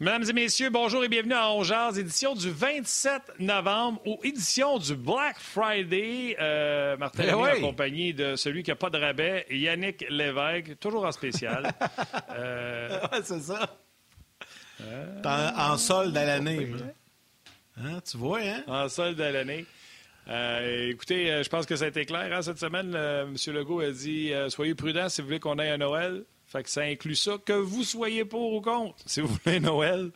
Mesdames et messieurs, bonjour et bienvenue à Ongears, édition du 27 novembre ou édition du Black Friday. Euh, Martin Ben Lemay oui. en compagnie de celui qui n'a pas de rabais, Yannick Lévesque, toujours en spécial. Euh, Ouais, c'est ça. T'es En, en solde à l'année. Hein, tu vois, hein? en solde à l'année. Euh, écoutez, euh, je pense que ça a été clair hein, cette semaine. euh, M. Legault a dit euh, soyez prudents si vous voulez qu'on ait un Noël. Fait que ça inclut ça, que vous soyez pour ou contre. Si vous voulez Noël,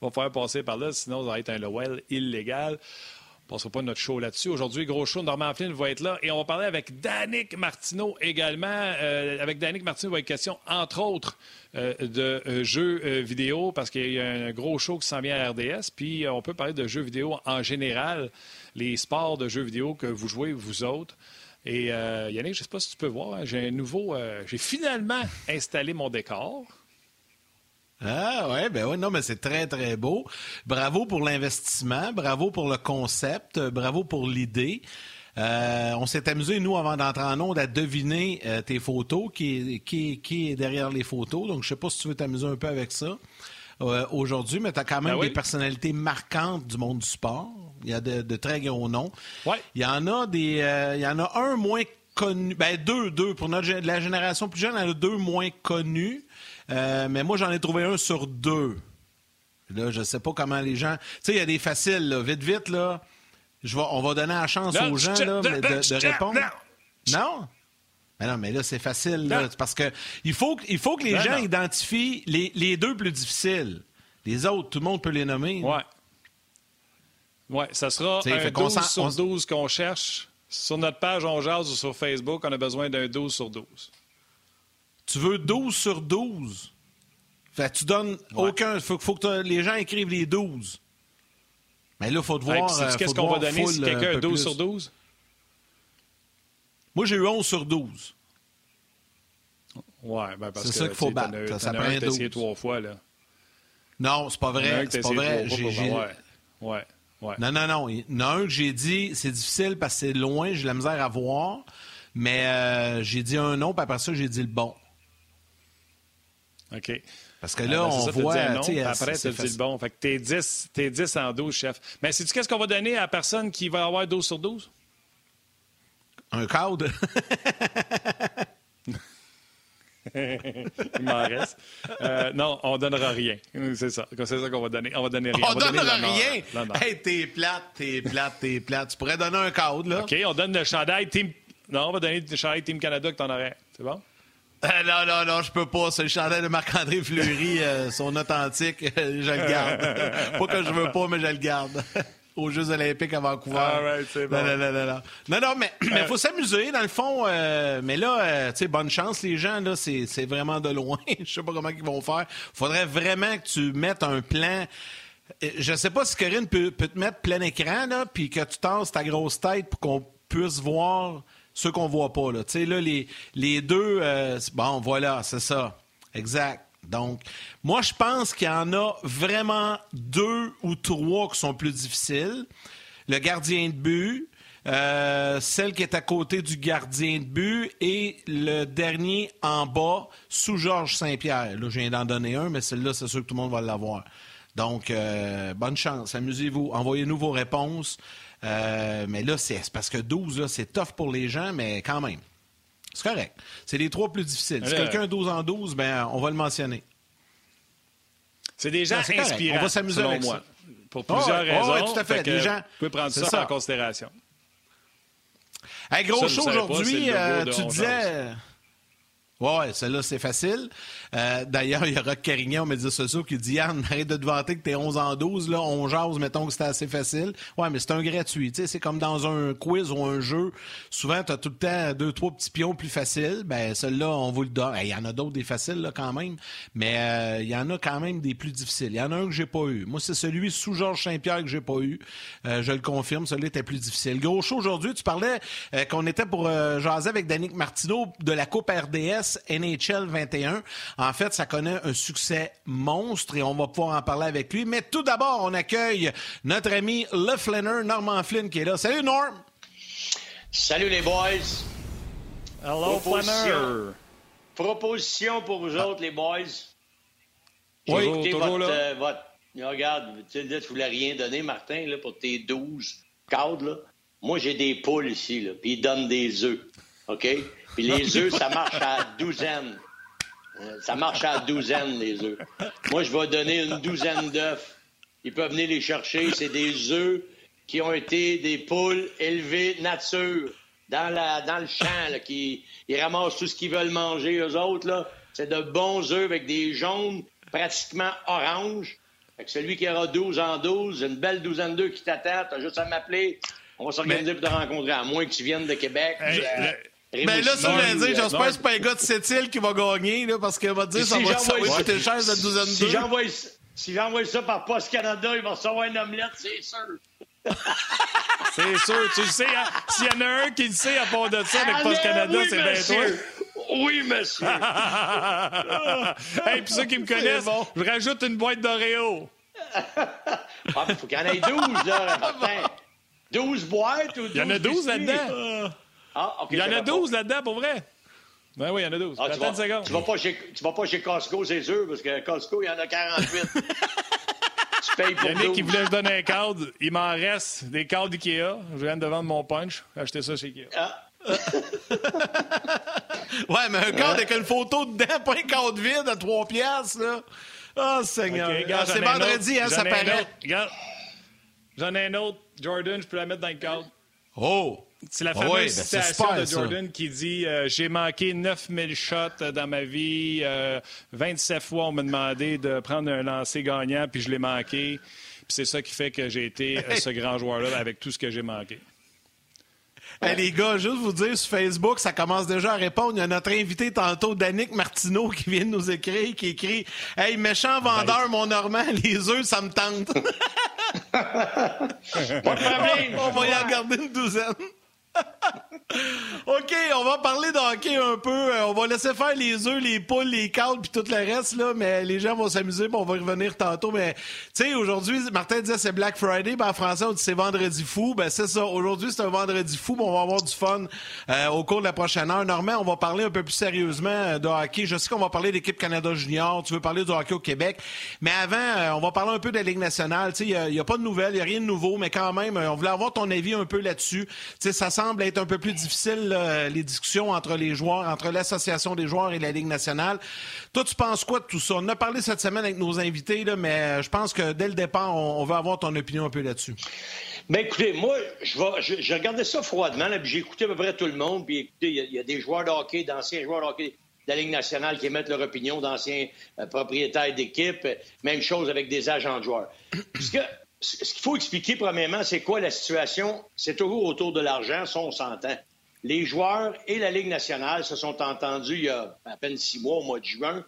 on va faire passer par là, sinon ça va être un Noël illégal. On ne passera pas notre show là-dessus. Aujourd'hui, gros show, Normand Flynn va être là et on va parler avec Danick Martineau également. Euh, avec Danick Martineau, il va être question, entre autres, euh, de euh, jeux vidéo parce qu'il y a un gros show qui s'en vient à RDS. Puis on peut parler de jeux vidéo en général, les sports de jeux vidéo que vous jouez, vous autres. Et euh, Yannick, je ne sais pas si tu peux voir, hein, j'ai un nouveau. euh, j'ai finalement installé mon décor. Ah ouais, ben ouais, non, mais c'est très, très beau. Bravo pour l'investissement, bravo pour le concept, euh, bravo pour l'idée. Euh, on s'est amusé, nous, avant d'entrer en onde, à deviner euh, tes photos, qui est, qui, est- qui est derrière les photos. Donc, je sais pas si tu veux t'amuser un peu avec ça euh, aujourd'hui, mais tu as quand même Ben oui. des personnalités marquantes du monde du sport. Il y a de, de très gros noms. Ouais. Il y en a des. euh, il y en a un moins connu. Ben, deux, deux. Pour notre, la génération plus jeune, il y en a deux moins connus. Euh, mais moi, j'en ai trouvé un sur deux. Là, je sais pas comment les gens. Tu sais, il y a des faciles, là. Vite, vite, là. Je vais, on va donner la chance Non, aux gens, là, de, répondre. non. Non? Mais non, mais là, c'est facile, là. Parce que il faut, que- il faut que les Ben gens non. identifient les, les deux plus difficiles. Les autres, tout le monde peut les nommer. Ouais. Ouais, ça sera T'sais, un fait qu'on 12 s'en- sur on- 12 qu'on cherche. Sur notre page On Jase ou sur Facebook, on a besoin d'un 12 sur 12. Tu veux 12 sur 12? Fait que tu donnes aucun. Faut, faut que les gens écrivent les 12. Mais là, il faut te voir. euh, qu'est-ce qu'on va donner si euh, quelqu'un un a peu 12 plus. sur 12? Moi, j'ai eu 11 sur 12. Ouais, ben parce C'est que ça qu'il faut battre. as- Ça- as prend un un que t'as essayé 12. trois fois, là. Non, c'est pas vrai. C'est pas vrai. j'ai- Ouais, ouais, ouais. Non, non, non. Il y en a un que j'ai dit, c'est difficile parce que c'est loin, j'ai la misère à voir. Mais euh, j'ai dit un nom, puis après ça, j'ai dit le bon. OK. Parce que Ah, là, ben, c'est on ça, voit. après, tu facile. le bon. Fait que t'es 10, t'es 10 en 12, chef. Mais sais-tu qu'est-ce qu'on va donner à la personne qui va avoir 12 sur 12? Un cadre. Il m'en reste. Euh, non, on donnera rien. C'est ça. C'est ça qu'on va donner. On va donner rien. on va donnera rien. Hey, t'es plate, t'es plate, t'es plate. Tu pourrais donner un cadre, là. OK, on donne le chandail Team... Non, on va donner le chandail Team Canada que t'en aurais. C'est bon? Euh, non, non, non, je peux pas. C'est le chandail de Marc-André Fleury, euh, son authentique. je le garde. pas que je veux pas, mais je le garde. Aux Jeux Olympiques à Vancouver. All right, c'est bon. Non, non, non, non, non. Non, mais il faut s'amuser, dans le fond. euh, mais là, euh, tu sais, bonne chance, les gens, là, c'est c'est vraiment de loin. je sais pas comment ils vont faire. faudrait vraiment que tu mettes un plan. Euh, Je sais pas si Corinne peut, peut te mettre plein écran, là, puis que tu tasses ta grosse tête pour qu'on puisse voir ceux qu'on voit pas, là. Tu sais, là, les, les deux, euh, bon, voilà, c'est ça. Exact. Donc, moi, je pense qu'il y en a vraiment deux ou trois qui sont plus difficiles. Le gardien de but, euh, celle qui est à côté du gardien de but et le dernier en bas sous Georges Saint-Pierre. Là, je viens d'en donner un, mais celle-là, c'est sûr que tout le monde va l'avoir. Donc, euh, bonne chance. Amusez-vous. Envoyez-nous vos réponses. Euh, mais là, c'est parce que 12, là, c'est tough pour les gens, mais quand même. C'est correct. C'est les trois plus difficiles. Si Là- quelqu'un a 12 en 12, ben, on va le mentionner. C'est des gens inspirants, On va s'amuser avec moi. ça. Pour plusieurs Ah ouais, raisons. ah ouais, tout à fait. Des gens- Vous pouvez prendre ça, ça. en considération. Hey, gros Ça, show aujourd'hui. euh, tu disais. Ouais, celle-là, c'est facile. Euh, D'ailleurs, il y a Rock Carignan aux médias sociaux qui dit Yann, arrête de te vanter que t'es 11 en 12, là, on jase, mettons que c'était assez facile. Ouais, mais c'est un gratuit. C'est comme dans un quiz ou un jeu. Souvent, t'as tout le temps deux, trois petits pions plus faciles. Ben, celui-là, on vous le donne. Il y en a d'autres des faciles, là, quand même. Mais euh, il y en a quand même des plus difficiles. Il y en a un que j'ai pas eu. Moi, c'est celui sous Georges Saint-Pierre que j'ai pas eu. Euh, je le confirme, celui-là était plus difficile. Gros show aujourd'hui, tu parlais qu'on était pour jaser avec Danick Martineau de la Coupe RDS NHL 21. En fait, ça connaît un succès monstre et on va pouvoir en parler avec lui. Mais tout d'abord, on accueille notre ami Le Flanner, Norman Flynn, qui est là. Salut, Norm! Salut les boys. Hello, Proposition. Proposition pour vous autres, les boys. Oui, écoutez, votre, là. votre, regarde, tu ne voulais rien donner, Martin, là, pour tes 12 cadres. Là. Moi, j'ai des poules ici, là, puis ils donnent des œufs. OK? Puis les œufs, ça marche à douzaine. Euh, ça marche à douzaine, les œufs. Moi, je vais donner une douzaine d'œufs. Ils peuvent venir les chercher. C'est des œufs qui ont été des poules élevées nature dans, la, dans le champ, là, qui ils ramassent tout ce qu'ils veulent manger, eux autres. Là. C'est de bons œufs avec des jaunes pratiquement orange. Fait que celui qui aura 12 en 12, une belle douzaine d'œufs qui t'attend, t'as juste à m'appeler. On va s'organiser pour te rencontrer, à moins que tu viennes de Québec. Euh, mais là, ça, je veux dire, j'espère que c'est pas un gars de cette qui va gagner, là, parce qu'il va dire si ça va, coûter cher, cette douzaine d'œufs. Si j'envoie ça par Post Canada, il va recevoir une omelette, c'est sûr. c'est sûr, tu le sais. Hein? S'il y en a un qui le sait à part de ça avec Post Canada, c'est bien toi. Oui, monsieur. hey, puis ceux qui me connaissent, je rajoute une boîte d'Oreo. ah, il faut qu'il y en ait 12, là, Martin. 12 boîtes ou 12 Il y en a 12 là-dedans. Ah, OK. Il y en a 12 là-dedans, pour vrai. Ben oui, il y en a 12. Ah, tu, vas, secondes. tu, vas pas chez, tu vas pas chez Costco, c'est sûr, parce que Costco, il y en a 48. tu payes pour Yannick, qui voulait me donner un cadre. Il m'en reste des cadres Ikea. Je viens de vendre mon punch. J'ai acheté ça chez Ikea. Ah. ouais, mais un cadre avec une photo dedans, pas un cadre vide à 3 piastres, là. Oh, Seigneur. Ah, c'est vendredi, hein, ça paraît. J'en ai un autre. Jordan, je peux la mettre dans le cadre. Oh! C'est la fameuse ben, citation de Jordan qui dit euh, J'ai manqué 9000 shots dans ma vie. 27 euh, fois, on m'a demandé de prendre un lancer gagnant, puis je l'ai manqué. Puis c'est ça qui fait que j'ai été euh, ce grand joueur-là avec tout ce que j'ai manqué. les gars, juste vous dire sur Facebook, ça commence déjà à répondre. Il y a notre invité tantôt, Danick Martineau, qui vient de nous écrire, qui écrit Hey, méchant vendeur, mon Normand, les œufs, ça me tente. Pas de problème. On va y en garder une douzaine. OK, on va parler de un peu. Euh, on va laisser faire les œufs, les poules, les cadres puis tout le reste, là, mais les gens vont s'amuser on va revenir tantôt. Mais, tu sais, aujourd'hui, Martin disait c'est Black Friday. Ben, en français, on dit c'est vendredi fou. Ben, c'est ça. Aujourd'hui, c'est un vendredi fou. on va avoir du fun euh, au cours de la prochaine heure. Normand, on va parler un peu plus sérieusement euh, de hockey. Je sais qu'on va parler d'équipe Canada Junior. Tu veux parler du hockey au Québec. Mais avant, on va parler un peu de la Ligue nationale. Il n'y a, pas de nouvelles, il n'y a rien de nouveau, mais quand même, on voulait avoir ton avis un peu là-dessus. Tu sais, ça semble être un peu plus difficile, les discussions entre les joueurs, entre l'association des joueurs et la Ligue nationale. Toi, tu penses quoi de tout ça? On a parlé cette semaine avec nos invités, mais je pense que dès le départ, on, veut avoir ton opinion un peu là-dessus. Ben, écoutez, moi, je, regardais ça froidement, j'ai écouté à peu près tout le monde, puis il y, a des joueurs de hockey, d'anciens joueurs de hockey de la Ligue nationale qui émettent leur opinion, d'anciens euh, propriétaires d'équipe, même chose avec des agents de joueurs. Ce qu'il faut expliquer, premièrement, c'est quoi la situation? C'est toujours autour de l'argent, ça, on s'entend les joueurs et la Ligue nationale se sont entendus il y a à peine six mois, au mois de juin,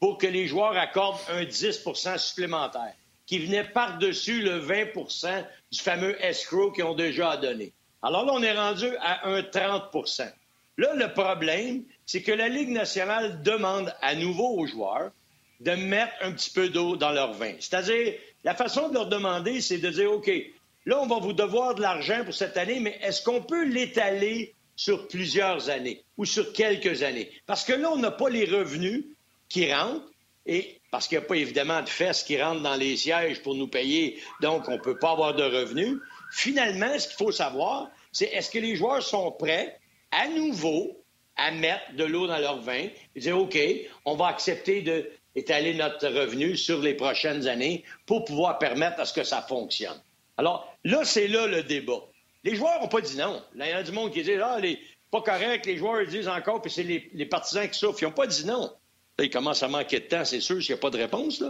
pour que les joueurs accordent un 10% supplémentaire, qui venait par-dessus le 20% du fameux escrow qu'ils ont déjà donné. Alors là, on est rendu à un 30% Là, le problème, c'est que la Ligue nationale demande à nouveau aux joueurs de mettre un petit peu d'eau dans leur vin. C'est-à-dire, la façon de leur demander, c'est de dire, OK, là, on va vous devoir de l'argent pour cette année, mais est-ce qu'on peut l'étaler sur plusieurs années ou sur quelques années? Parce que là, on n'a pas les revenus qui rentrent et parce qu'il n'y a pas évidemment de fesses qui rentrent dans les sièges pour nous payer, donc on ne peut pas avoir de revenus. Finalement, ce qu'il faut savoir, c'est est-ce que les joueurs sont prêts à nouveau à mettre de l'eau dans leur vin et dire OK, on va accepter d'étaler notre revenu sur les prochaines années pour pouvoir permettre à ce que ça fonctionne. Alors là, c'est là le débat. Les joueurs n'ont pas dit non. Là, il y a du monde qui dit Ah, les, pas correct, les joueurs disent encore, puis c'est les, partisans qui souffrent. Ils n'ont pas dit non. Là, ils commencent à manquer de temps, c'est sûr, s'il n'y a pas de réponse.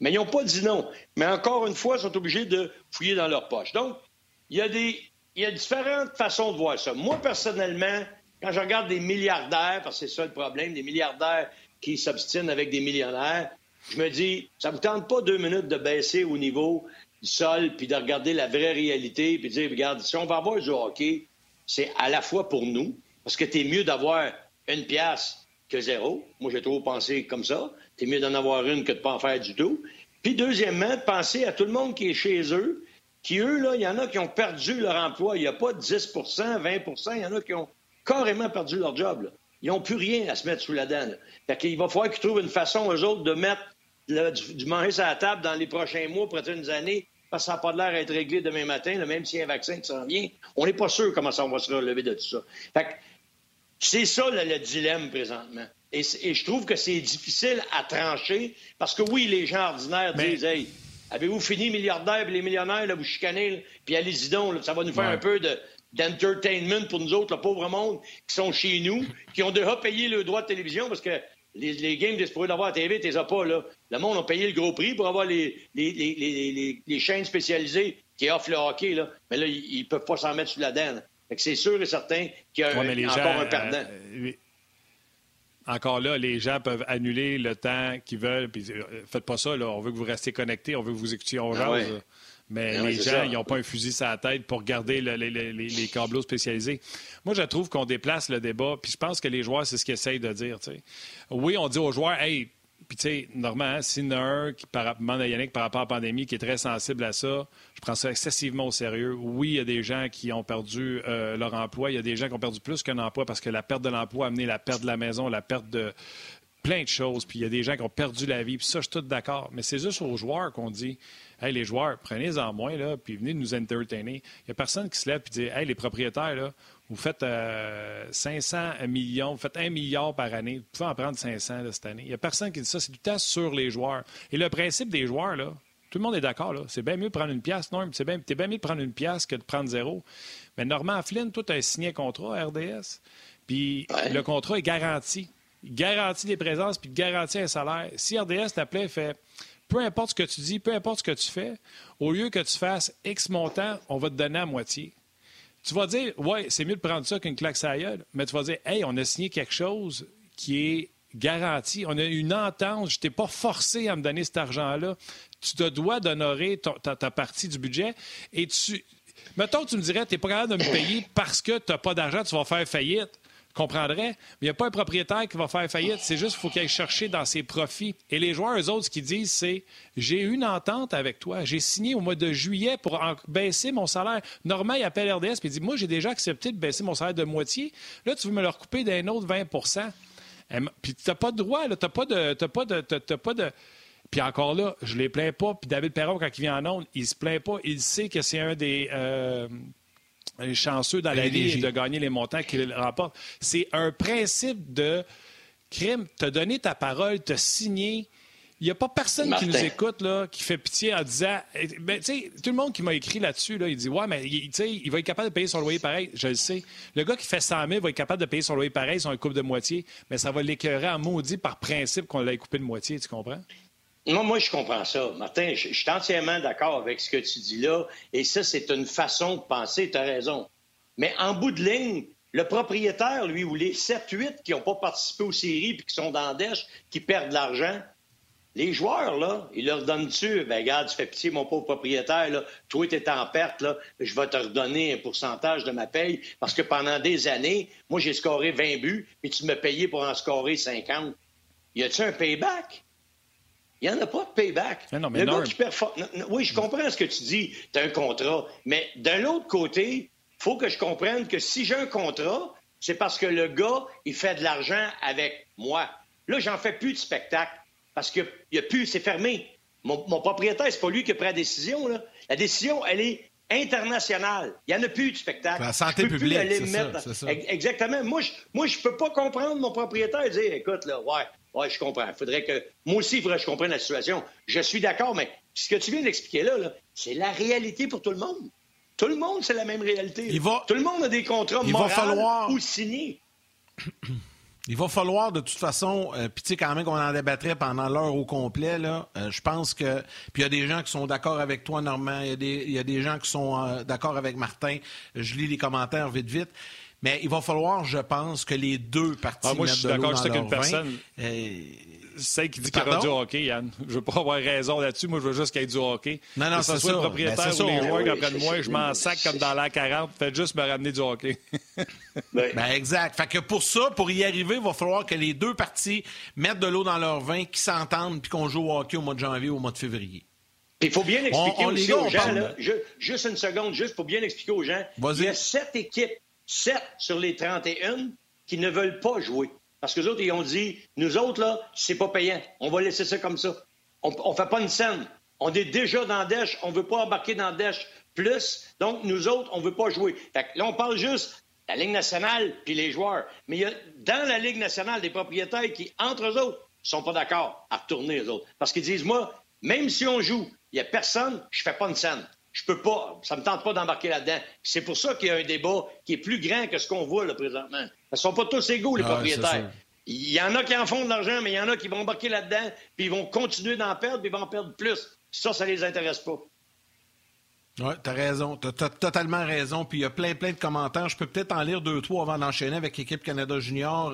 Mais ils n'ont pas dit non. Mais encore une fois, ils sont obligés de fouiller dans leur poche. Donc, il y a des. Il y a différentes façons de voir ça. Moi, personnellement, quand je regarde des milliardaires, parce que c'est ça le problème, des milliardaires qui s'obstinent avec des millionnaires, je me dis, ça ne vous tente pas deux minutes de baisser au niveau du sol, puis de regarder la vraie réalité, puis de dire, regarde, si on va avoir du hockey, c'est à la fois pour nous, parce que t'es mieux d'avoir une pièce que zéro. Moi, j'ai toujours pensé comme ça. T'es mieux d'en avoir une que de pas en faire du tout. Puis, deuxièmement, de penser à tout le monde qui est chez eux, qui, eux, là, il y en a qui ont perdu leur emploi. Il n'y a pas 10% 20% il y en a qui ont carrément perdu leur job. Ils n'ont plus rien à se mettre sous la dent. Fait qu'il va falloir qu'ils trouvent une façon, eux autres, de mettre du, manger sur la table dans les prochains mois, prochaines années, parce que ça n'a pas l'air d'être réglé demain matin, même s'il y a un vaccin qui s'en vient. On n'est pas sûr comment ça va se relever de tout ça. c'est ça le, dilemme présentement. Et, je trouve que c'est difficile à trancher parce que oui, les gens ordinaires disent Hey, avez-vous fini milliardaire et les millionnaires, là, vous chicanez, puis allez-y donc, ça va nous faire un peu de, d'entertainment pour nous autres, le pauvre monde, qui sont chez nous, qui ont déjà payé le droit de télévision parce que les, les games des d'avoir à TV, les as pas, là. Le monde a payé le gros prix pour avoir les, les, les chaînes spécialisées qui offrent le hockey, là. Mais là, ils, ne peuvent pas s'en mettre sous la denne. c'est sûr et certain qu'il y a encore un perdant. Euh, encore là, les gens peuvent annuler le temps qu'ils veulent. Puis, euh, faites pas ça, là. On veut que vous restiez connectés, on veut que vous écoutiez en ah mais les gens, ils n'ont pas un fusil sur la tête pour garder les, les, câbleaux spécialisés. Moi, je trouve qu'on déplace le débat, puis je pense que les joueurs, c'est ce qu'ils essayent de dire. Oui, on dit aux joueurs, hey, puis tu sais, normalement, s'il y en a un qui, par, Yannick, par rapport à la pandémie, qui est très sensible à ça, je prends ça excessivement au sérieux. Oui, il y a des gens qui ont perdu euh, leur emploi. Il y a des gens qui ont perdu plus qu'un emploi parce que la perte de l'emploi a amené la perte de la maison, la perte de plein de choses. Puis il y a des gens qui ont perdu la vie. Puis ça, je suis tout d'accord. Mais c'est juste aux joueurs qu'on dit Hey, les joueurs, prenez-en moins, là, puis venez nous entertainer. Il n'y a personne qui se lève et dit Hey, les propriétaires, là, vous faites 500 euh, millions, vous faites 1 milliard par année, vous pouvez en prendre 500 cette année. Il n'y a personne qui dit ça, c'est du temps sur les joueurs. Et le principe des joueurs, là, tout le monde est d'accord, là. C'est bien mieux de prendre une pièce, non? C'est bien, bien mieux de prendre une pièce que de prendre zéro. Mais Normand Flynn, toi, tu as signé un contrat à RDS, puis le contrat est garanti. Garantit des présences, puis garantit un salaire. Si RDS t'appelait fait peu importe ce que tu dis, peu importe ce que tu fais, au lieu que tu fasses X montant, on va te donner à moitié. Tu vas dire, ouais, c'est mieux de prendre ça qu'une claque à mais tu vas dire, hey, on a signé quelque chose qui est garanti. On a une entente. Je t'ai pas forcé à me donner cet argent-là. Tu te dois d'honorer ta, ta, partie du budget. Et tu. Mettons, tu me dirais, tu n'es pas capable de me payer parce que tu n'as pas d'argent, tu vas faire faillite comprendrais. Mais il n'y a pas un propriétaire qui va faire faillite. C'est juste qu'il faut qu'il aille chercher dans ses profits. Et les joueurs, eux autres, ce qu'ils disent, c'est j'ai une entente avec toi. J'ai signé au mois de juillet pour baisser mon salaire. Normand, il appelle RDS et il dit Moi, j'ai déjà accepté de baisser mon salaire de moitié. Là, tu veux me le recouper d'un autre 20% Puis tu n'as pas de droit, tu pas de. pas de, pas de puis encore là, je les plains pas. Puis David Perron, quand il vient en onde, il se plaint pas. Il sait que c'est un des, euh, chanceux dans la vie de gagner les montants qu'il remporte. C'est un principe de crime. T'as donné ta parole, t'as signé. Il n'y a pas personne qui nous écoute, là, qui fait pitié en disant. Ben, tout le monde qui m'a écrit là-dessus, là, il dit Ouais, mais il va être capable de payer son loyer pareil. Je le sais. Le gars qui fait 100 000 va être capable de payer son loyer pareil, son coupe de moitié, mais ça va l'écœurer en maudit par principe qu'on l'ait coupé de moitié, tu comprends? Non, moi, je comprends ça. Martin, je, suis entièrement d'accord avec ce que tu dis là. Et ça, c'est une façon de penser. Tu as raison. Mais en bout de ligne, le propriétaire, lui, ou les 7-8 qui n'ont pas participé aux séries puis qui sont dans Dèche, qui perdent de l'argent, les joueurs, là, ils leur donnent-tu, ben regarde, tu fais pitié, mon pauvre propriétaire, là, toi, tu es en perte, là, je vais te redonner un pourcentage de ma paye parce que pendant des années, moi, j'ai scoré 20 buts, et tu me payé pour en scorer 50. Y a-tu un payback? Il n'y en a pas de payback. mais le Oui, je comprends ce que tu dis. Tu as un contrat. Mais d'un autre côté, il faut que je comprenne que si j'ai un contrat, c'est parce que le gars, il fait de l'argent avec moi. Là, j'en fais plus de spectacle parce qu'il n'y a plus, c'est fermé. Mon, propriétaire, c'est pas lui qui prend la décision. Là. La décision, elle est internationale. Il n'y en a plus de spectacle. La santé publique, c'est ça, Exactement. Moi, je moi, je peux pas comprendre mon propriétaire et dire, écoute, là, ouais, oui, je comprends. Faudrait que. Moi aussi, il faudrait que je comprenne la situation. Je suis d'accord, mais ce que tu viens d'expliquer là, c'est la réalité pour tout le monde. Tout le monde, c'est la même réalité. Tout le monde a des contrats il va falloir... ou signés. Il va falloir de toute façon, euh, puis tu sais quand même qu'on en débattrait pendant l'heure au complet, là, euh, je pense que... Puis il y a des gens qui sont d'accord avec toi, Normand, il y, y, a des gens qui sont euh, d'accord avec Martin, je lis les commentaires vite, vite. Mais il va falloir, je pense, que les deux parties ah, moi, je suis d'accord avec une personne. Euh, celle qui dit qu'il y aura du hockey, Yann. Je veux pas avoir raison là-dessus. Moi, je veux juste qu'il y ait du hockey. Non, non, c'est ça. le propriétaire ben, ou les joueurs qui apprennent moi, je m'en sac comme dans la 40. Faites juste me ramener du hockey. ben, exact. Fait que pour ça, pour y arriver, il va falloir que les deux parties mettent de l'eau dans leur vin, qu'ils s'entendent, puis qu'on joue au hockey au mois de janvier ou au mois de février. Il faut bien expliquer aussi aux gens, là, juste une seconde, juste pour bien expliquer aux gens, il y a sept équipes 7 sur les 31 qui ne veulent pas jouer. Parce que les autres, ils ont dit, nous autres, là, c'est pas payant. On va laisser ça comme ça. on ne fait pas une scène. On est déjà dans Dèche, on ne veut pas embarquer dans Dèche plus. Donc, nous autres, on ne veut pas jouer. là, on parle juste de la Ligue nationale puis les joueurs. Mais il y a dans la Ligue nationale des propriétaires qui, entre eux autres, sont pas d'accord à retourner, eux autres. Parce qu'ils disent, moi, même si on joue, il n'y a personne, je fais pas une scène. Je peux pas, ça me tente pas d'embarquer là-dedans. C'est pour ça qu'il y a un débat qui est plus grand que ce qu'on voit là présentement. Ce ne sont pas tous égaux, les ah, propriétaires. Il y en a qui en font de l'argent, mais il y en a qui vont embarquer là-dedans, puis ils vont continuer d'en perdre, puis ils vont en perdre plus. Ça, ça les intéresse pas. Oui, tu as raison. Tu as, totalement raison. Puis il y a plein, plein de commentaires. Je peux peut-être en lire deux, trois avant d'enchaîner avec l'équipe Canada Junior.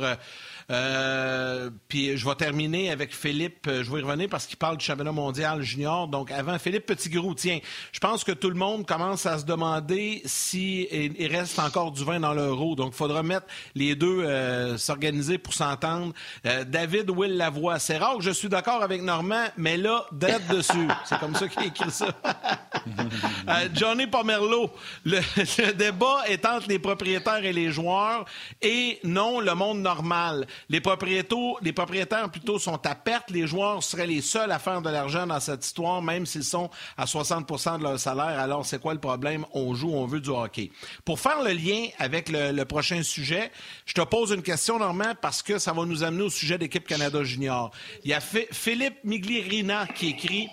Euh, euh, puis je vais terminer avec Philippe. Je vais y revenir parce qu'il parle du championnat mondial junior. Donc avant, Philippe Petitgrou, tiens, je pense que tout le monde commence à se demander s'il il reste encore du vin dans l'euro. Donc il faudra mettre les deux euh, s'organiser pour s'entendre. Euh, David Will Lavoie, c'est rare que je suis d'accord avec Normand, mais là, d'être dessus. C'est comme ça qu'il écrit ça. Johnny Pomerleau, le, le débat est entre les propriétaires et les joueurs et non le monde normal. Les, propriétaires plutôt sont à perte. Les joueurs seraient les seuls à faire de l'argent dans cette histoire, même s'ils sont à 60% de leur salaire. Alors, c'est quoi le problème? On joue, on veut du hockey. Pour faire le lien avec le, prochain sujet, je te pose une question, Normand, parce que ça va nous amener au sujet d'équipe Canada Junior. Il y a Philippe Miglirina qui écrit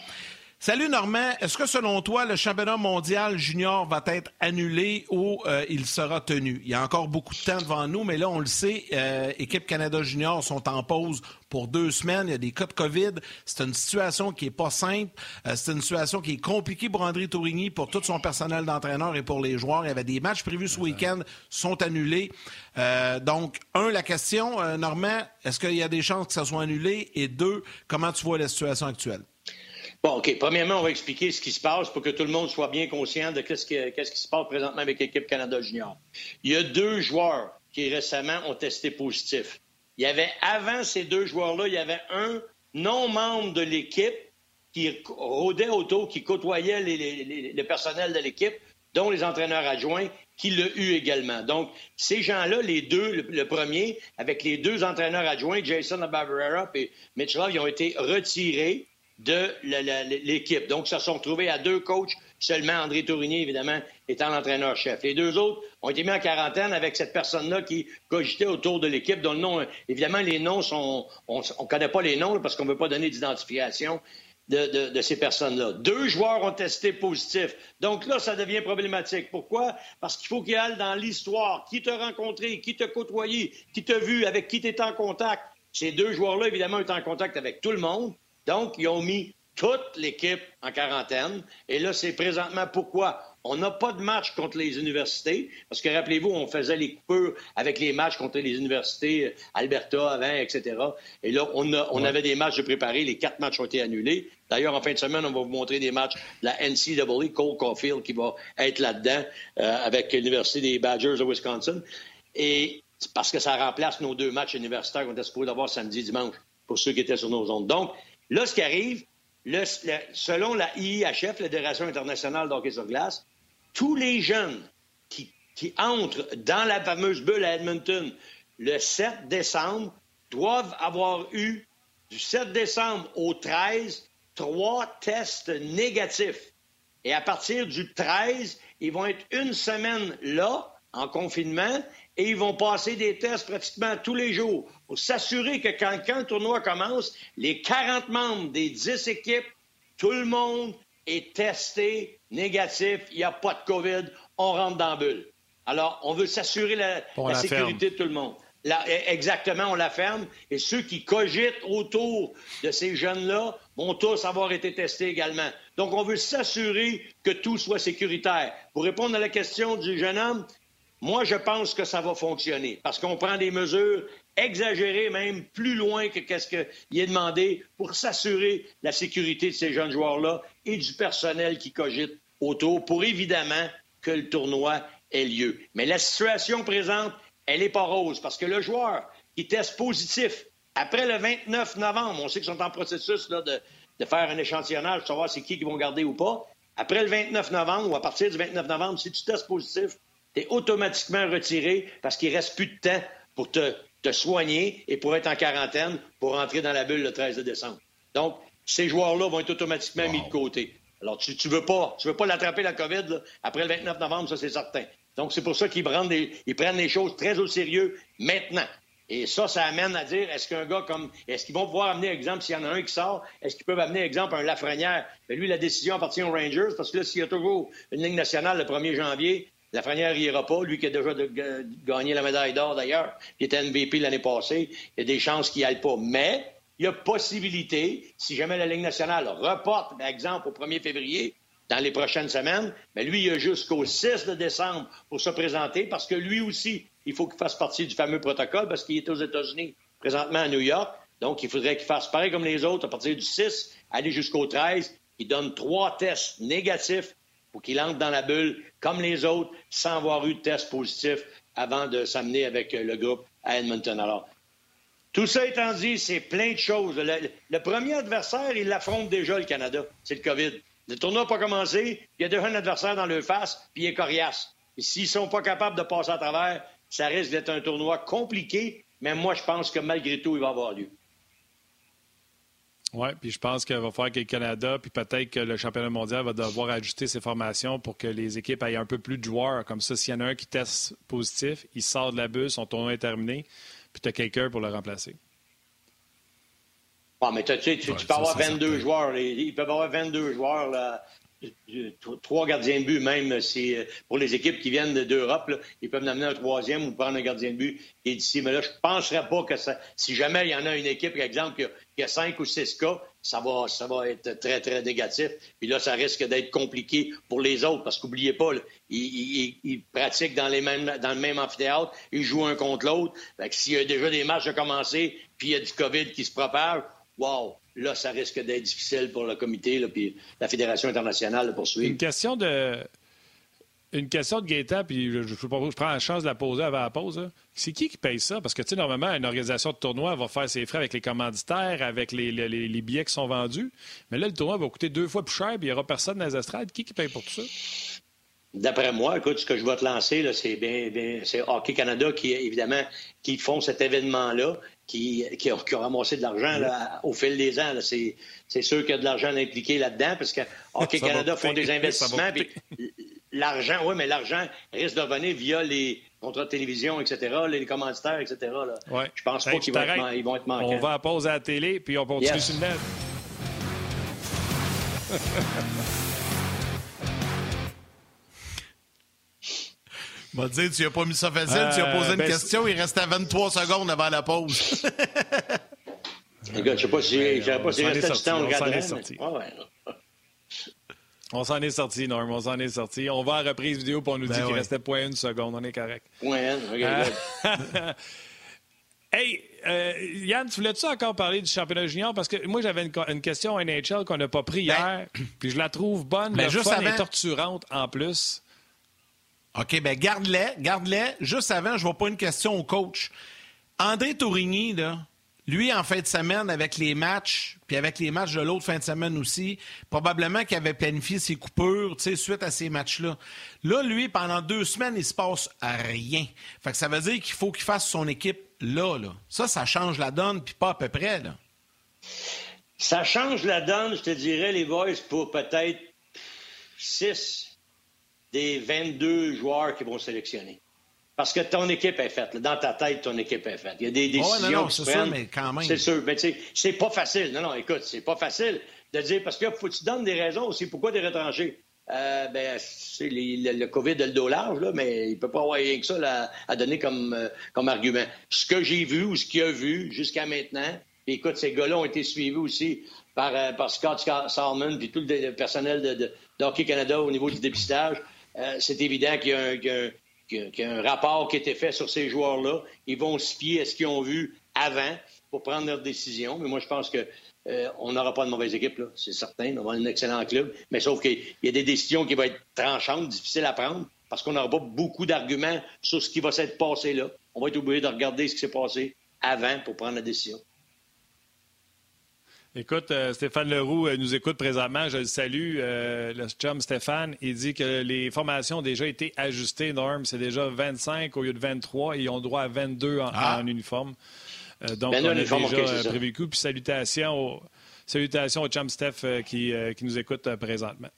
Salut Normand, est-ce que selon toi, le championnat mondial junior va être annulé ou euh, il sera tenu? Il y a encore beaucoup de temps devant nous, mais là, on le sait, euh, équipe Canada junior sont en pause pour deux semaines. Il y a des cas de COVID. C'est une situation qui n'est pas simple. Euh, c'est une situation qui est compliquée pour André Tourigny, pour tout son personnel d'entraîneur et pour les joueurs. Il y avait des matchs prévus ce week-end, sont annulés. donc, un, la question, Normand, est-ce qu'il y a des chances que ça soit annulé? Et deux, comment tu vois la situation actuelle? Bon, OK. Premièrement, on va expliquer ce qui se passe pour que tout le monde soit bien conscient de qu'est-ce qui, se passe présentement avec l'équipe Canada Junior. Il y a deux joueurs qui récemment ont testé positif. Il y avait, avant ces deux joueurs-là, il y avait un non-membre de l'équipe qui rôdait autour, qui côtoyait le personnel de l'équipe, dont les entraîneurs adjoints, qui l'a eu également. Donc, ces gens-là, les deux, le, premier, avec les deux entraîneurs adjoints, Jason Barbera et Mitch Love, ils ont été retirés de l'équipe. Donc, ça se sont retrouvés à deux coachs, seulement André Tourigny, évidemment, étant l'entraîneur-chef. Les deux autres ont été mis en quarantaine avec cette personne-là qui cogitait autour de l'équipe, dont le nom, évidemment, les noms sont... On ne connaît pas les noms parce qu'on ne veut pas donner d'identification. De, ces personnes-là. Deux joueurs ont testé positif. Donc là, ça devient problématique. Pourquoi? Parce qu'il faut qu'il aille dans l'histoire. Qui t'a rencontré, qui t'a côtoyé, qui t'a vu, avec qui t'es en contact? Ces deux joueurs-là, évidemment, étaient en contact avec tout le monde. Donc, ils ont mis toute l'équipe en quarantaine. Et là, c'est présentement pourquoi on n'a pas de match contre les universités, parce que rappelez-vous, on faisait les coupures avec les matchs contre les universités, Alberta avant, etc. Et là, on, avait des matchs de préparer, les quatre matchs ont été annulés. D'ailleurs, en fin de semaine, on va vous montrer des matchs de la NCAA, Cole Caulfield qui va être là-dedans euh, avec l'Université des Badgers de Wisconsin. Et parce que ça remplace nos deux matchs universitaires qu'on était supposé avoir samedi dimanche pour ceux qui étaient sur nos ondes. Donc, Là, ce qui arrive, selon la IIHF, Fédération internationale d'hockey sur glace, tous les jeunes qui, entrent dans la fameuse bulle à Edmonton le 7 décembre doivent avoir eu du 7 décembre au 13 trois tests négatifs. Et à partir du 13, ils vont être une semaine là, en confinement, et ils vont passer des tests pratiquement tous les jours pour s'assurer que quand, le tournoi commence, les 40 membres des 10 équipes, tout le monde est testé négatif, il n'y a pas de COVID, on rentre dans la bulle. Alors, on veut s'assurer la, sécurité de tout le monde. E, exactement, on la ferme. Et ceux qui cogitent autour de ces jeunes-là vont tous avoir été testés également. Donc, on veut s'assurer que tout soit sécuritaire. Pour répondre à la question du jeune homme, moi, je pense que ça va fonctionner parce qu'on prend des mesures exagérées, même plus loin que ce qu'il est demandé pour s'assurer la sécurité de ces jeunes joueurs-là et du personnel qui cogite autour pour évidemment que le tournoi ait lieu. Mais la situation présente, elle n'est pas rose parce que le joueur qui teste positif après le 29 novembre, on sait qu'ils sont en processus de, faire un échantillonnage pour savoir c'est qui qui vont garder ou pas. Après le 29 novembre ou à partir du 29 novembre, si tu testes positif, tu es automatiquement retiré parce qu'il ne reste plus de temps pour te, te, soigner et pour être en quarantaine pour rentrer dans la bulle le 13 décembre. Donc, ces joueurs-là vont être automatiquement mis de côté. Alors, tu ne veux pas, tu veux pas l'attraper, la COVID, après le 29 novembre, ça, c'est certain. Donc, c'est pour ça qu'ils prennent, ils prennent les choses très au sérieux maintenant. Et ça, ça amène à dire, est-ce qu'un gars comme, est-ce qu'ils vont pouvoir amener, exemple, s'il y en a un qui sort, est-ce qu'ils peuvent amener, exemple, un Lafrenière? Mais lui, la décision appartient aux Rangers, parce que là, s'il y a toujours une ligne nationale le 1er janvier, Lafrenière n'ira pas, lui qui a déjà gagné la médaille d'or d'ailleurs, qui était MVP l'année passée, il y a des chances qu'il n'y aille pas. Mais, il y a possibilité, si jamais la Ligue nationale reporte, par exemple, au 1er février, dans les prochaines semaines, mais lui, il a jusqu'au 6 de décembre pour se présenter parce que lui aussi, il faut qu'il fasse partie du fameux protocole parce qu'il est aux États-Unis, présentement à New York. Donc, il faudrait qu'il fasse pareil comme les autres à partir du 6, aller jusqu'au 13. Il donne trois tests négatifs pour qu'il entre dans la bulle comme les autres sans avoir eu de test positif avant de s'amener avec le groupe à Edmonton. Alors, tout ça étant dit, c'est plein de choses. Le, premier adversaire, il l'affronte déjà, le Canada. C'est le COVID. Le tournoi n'a pas commencé, il y a déjà un adversaire dans le face, puis il est coriace. Et s'ils ne sont pas capables de passer à travers, ça risque d'être un tournoi compliqué, mais moi, je pense que malgré tout, il va avoir lieu. Oui, puis je pense qu'il va falloir que le Canada, puis peut-être que le championnat mondial va devoir ajuster ses formations pour que les équipes aient un peu plus de joueurs. Comme ça, s'il y en a un qui teste positif, il sort de la bulle, son tournoi est terminé, puis tu as quelqu'un pour le remplacer. Ah, mais tu, peux avoir 22 joueurs. Ils peuvent avoir 22 joueurs. Là trois gardiens de but, même si euh, pour les équipes qui viennent d'Europe, ils peuvent en amener un troisième ou prendre un gardien de but qui est d'ici. Mais là, je ne penserais pas que ça, si jamais il y en a une équipe, par exemple, qui a, cinq ou six cas, ça va, ça va être très, très négatif. Puis là, ça risque d'être compliqué pour les autres, parce qu'oubliez pas, ils, pratiquent dans, les mêmes, dans le même amphithéâtre, ils jouent un contre l'autre. S'il y a déjà des matchs à commencer, puis il y a du COVID qui se propage, wow! Là, ça risque d'être difficile pour le comité et la Fédération internationale de poursuivre. Une question de. Une question de Gaétan, puis je, je, prends la chance de la poser avant la pause. C'est qui qui paye ça? Parce que, tu sais, normalement, une organisation de tournoi va faire ses frais avec les commanditaires, avec les, les, billets qui sont vendus. Mais là, le tournoi va coûter deux fois plus cher, puis il n'y aura personne dans les estrades. Qui qui paye pour tout ça? D'après moi, écoute, ce que je vais te lancer, c'est bien, c'est Hockey Canada qui, évidemment, qui font cet événement-là qui, qui, a, ramassé de l'argent au fil des ans. C'est sûr qu'il y a de l'argent impliqué là-dedans, parce que Hockey Canada font des investissements. L'argent, oui, mais l'argent risque de revenir via les contrats de télévision, etc., les commanditaires, etc. Là. Ouais. Je pense pas qu'ils vont, vont, être manquants. On va poser à la télé, puis on continue sur le net. Te dire, tu n'as pas mis ça facile, tu as euh, posé une ben, question, il restait 23 secondes avant la pause. Gars, je sais pas si, je sais pas si restait du temps, on regarderait. On s'en est sorti, Norm, on s'en est sorti. On va à reprise vidéo pour nous ben dire qu'il restait point une seconde. On est correct. Point une, regarde. Euh, hey, euh, Yann, tu voulais-tu encore parler du championnat junior? Parce que moi, j'avais une, question NHL qu'on n'a pas pris ben, hier, puis je la trouve bonne, mais juste fun et torturante en plus. OK, bien, garde-les, garde-les. Juste avant, je vois pas une question au coach. André Tourigny, lui, en fin de semaine, avec les matchs, puis avec les matchs de l'autre fin de semaine aussi, probablement qu'il avait planifié ses coupures, tu sais, suite à ces matchs-là. Là, lui, pendant deux semaines, il se passe rien. Fait que ça veut dire qu'il faut qu'il fasse son équipe là, là. Ça, ça change la donne, puis pas à peu près, là. Ça change la donne, je te dirais, les boys, pour peut-être six, des 22 joueurs qui vont sélectionner. Parce que ton équipe est faite. Dans ta tête, ton équipe est faite. Il y a des décisions qui se mais quand même. C'est sûr. Mais c'est pas facile. Non, non, écoute, c'est pas facile de dire... Parce que faut que tu donnes des raisons aussi. Pourquoi des retranchés? Euh, ben, c'est le, COVID de le dos large, là, mais il peut pas avoir rien que ça à donner comme, euh, comme argument. Ce que j'ai vu ou ce qu'il a vu jusqu'à maintenant, écoute, ces gars-là ont été suivis aussi par, euh, par Scott Salmon puis tout le, personnel de, de, Hockey Canada au niveau du dépistage. Euh, c'est évident qu'il y, a un, rapport qui a été fait sur ces joueurs-là. Ils vont se fier à ce qu'ils ont vu avant pour prendre leurs décisions. Mais moi, je pense qu'on euh, n'aura pas de mauvaise équipe, c'est certain. On avoir un excellent club. Mais sauf qu'il y a des décisions qui vont être tranchantes, difficiles à prendre, parce qu'on n'aura pas beaucoup d'arguments sur ce qui va s'être passé là. On va être obligé de regarder ce qui s'est passé avant pour prendre la décision. Écoute, euh, Stéphane Leroux euh, nous écoute présentement. Je le salue. Euh, le chum Stéphane, il dit que les formations ont déjà été ajustées, Norm. C'est déjà 25 au lieu de 23 et ils ont droit à 22 en, ah. uniforme. donc, ben on a déjà prévu le coup. Puis salutations Salutations au chum Steph qui, qui nous écoute présentement.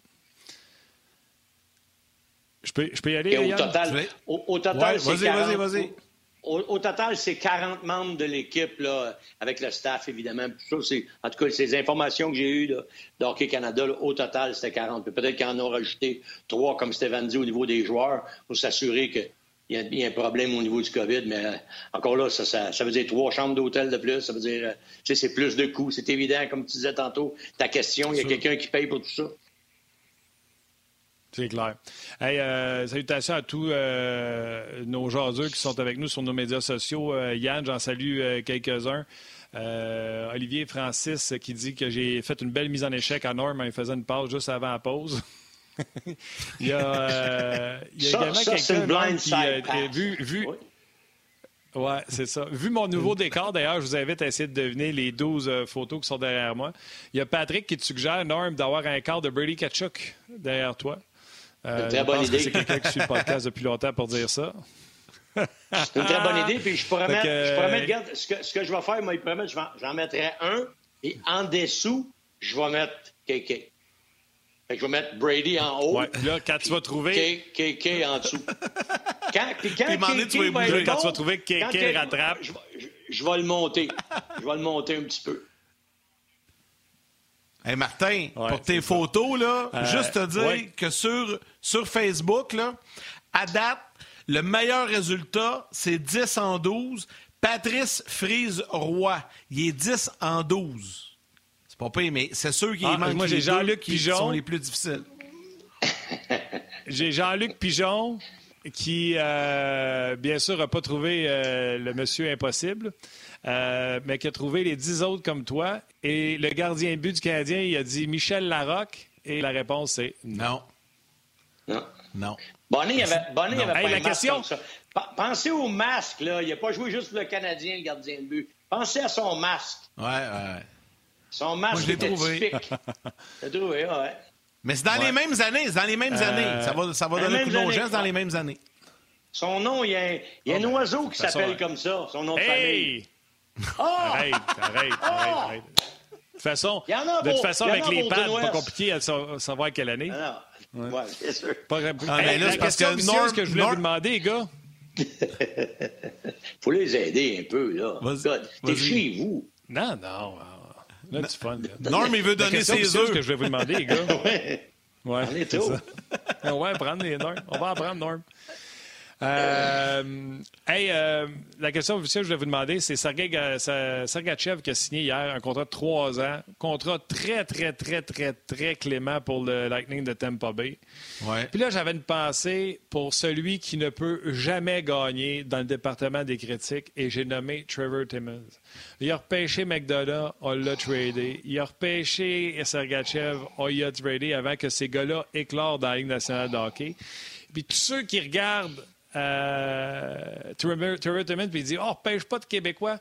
Je peux, je peux y aller, au total, au, total, c'est vas-y, vas-y, vas-y. Au, total, c'est 40 membres de l'équipe, là, avec le staff, évidemment. en tout cas, ces informations que j'ai eues d'Hockey Canada, au total, c'était 40. Peut-être qu'ils en ont rajouté trois, comme Stéphane dit, au niveau des joueurs, pour s'assurer qu'il y, y, a un problème au niveau du COVID. Mais euh, encore là, ça, ça, veut dire trois chambres d'hôtel de plus. Ça veut dire, euh, tu sais, c'est plus de coûts. C'est évident, comme tu disais tantôt, ta question, il y a quelqu'un qui paye pour tout ça. C'est clair. Hey, euh, salutations à tous euh, nos jaseux qui sont avec nous sur nos médias sociaux. Euh, Yann, j'en salue quelques-uns. Olivier Francis qui dit que j'ai fait une belle mise en échec à Norm en faisant une pause juste avant la pause. il y a, il y a également quelqu'un qui a vu, vu, Oui, c'est ça. Vu mon nouveau décor, d'ailleurs, je vous invite à essayer de deviner les 12 photos qui sont derrière moi. Il y a Patrick qui te suggère, Norm, d'avoir un quart de Brady Kachuk derrière toi. Euh, très bonne idée. C'est quelqu'un qui suit le podcast depuis longtemps pour dire ça. C'est une très bonne idée. Puis je pourrais mettre, je pourrais mettre regarde, ce que, ce que je vais faire, moi, il pourrait mettre, j'en mettrai un. Et en dessous, je vais mettre KK. Fait que je vais mettre Brady en haut. Ouais, là, quand tu vas trouver. KK en dessous. Quand, puis quand KK tu vas bouger, quand tu vas trouver que KK rattrape. Je, je, je, vais le monter. je vais le monter un petit peu. Hey Martin, pour tes photos, là, euh, juste te dire que sur, sur Facebook, là, à date, le meilleur résultat, c'est 10 en 12. Patrice Frise Roy, il est 10 en 12. C'est pas pire, mais c'est sûr qu'il ah, moi, j'ai Jean-Luc Pigeon. sont les plus difficiles. j'ai Jean-Luc Pigeon qui, euh, bien sûr, n'a pas trouvé euh, le monsieur impossible. Euh, mais qui a trouvé les dix autres comme toi. Et le gardien de but du Canadien, il a dit Michel Larocque. Et la réponse, c'est non. Non. Non. Bonnet avait, Bonnet avait pas la question... Comme ça. Pensez au masque, là. Il n'a pas joué juste pour le Canadien, le gardien de but. Pensez à son masque. Ouais, ouais. Son masque Moi, je était trouvé. typique. trouvé, ouais. Mais c'est dans les mêmes années, c'est dans les mêmes euh... années. Ça va, ça va donner un coup de dans les mêmes années. Son nom, il y a un, il y a un oiseau qui s'appelle comme ça, son nom de famille. Oh! Arrête, arrête, oh! arrête, De toute façon, de toute façon avec les pads, pas compliqué à savoir quelle année. Ah non. Ouais, c'est sûr. Pas, ah, mais là, la question que Norm, que je voulais vous demander, les gars. faut les aider un peu, là. T'es chez vous. Non, non. Là, tu fun. Norm, il veut donner ses œufs. que je voulais vous demander, les gars. ouais. Ouais, c'est ça. Prendre les Norm. On va en prendre, Norm. Euh, hey, euh, la question officielle que je voulais vous demander, c'est Sergachev qui a signé hier un contrat de trois ans. Contrat très, très, très, très, très clément pour le Lightning de Tampa Bay. Ouais. Puis là, j'avais une pensée pour celui qui ne peut jamais gagner dans le département des critiques et j'ai nommé Trevor Timmons. Il a repêché McDonough, on l'a tradé. Il a repêché Sergachev, on l'a tradé avant que ces gars-là éclorent dans la Ligue nationale de hockey. Puis tous ceux qui regardent euh, puis il dit Oh, pêche pas de Québécois.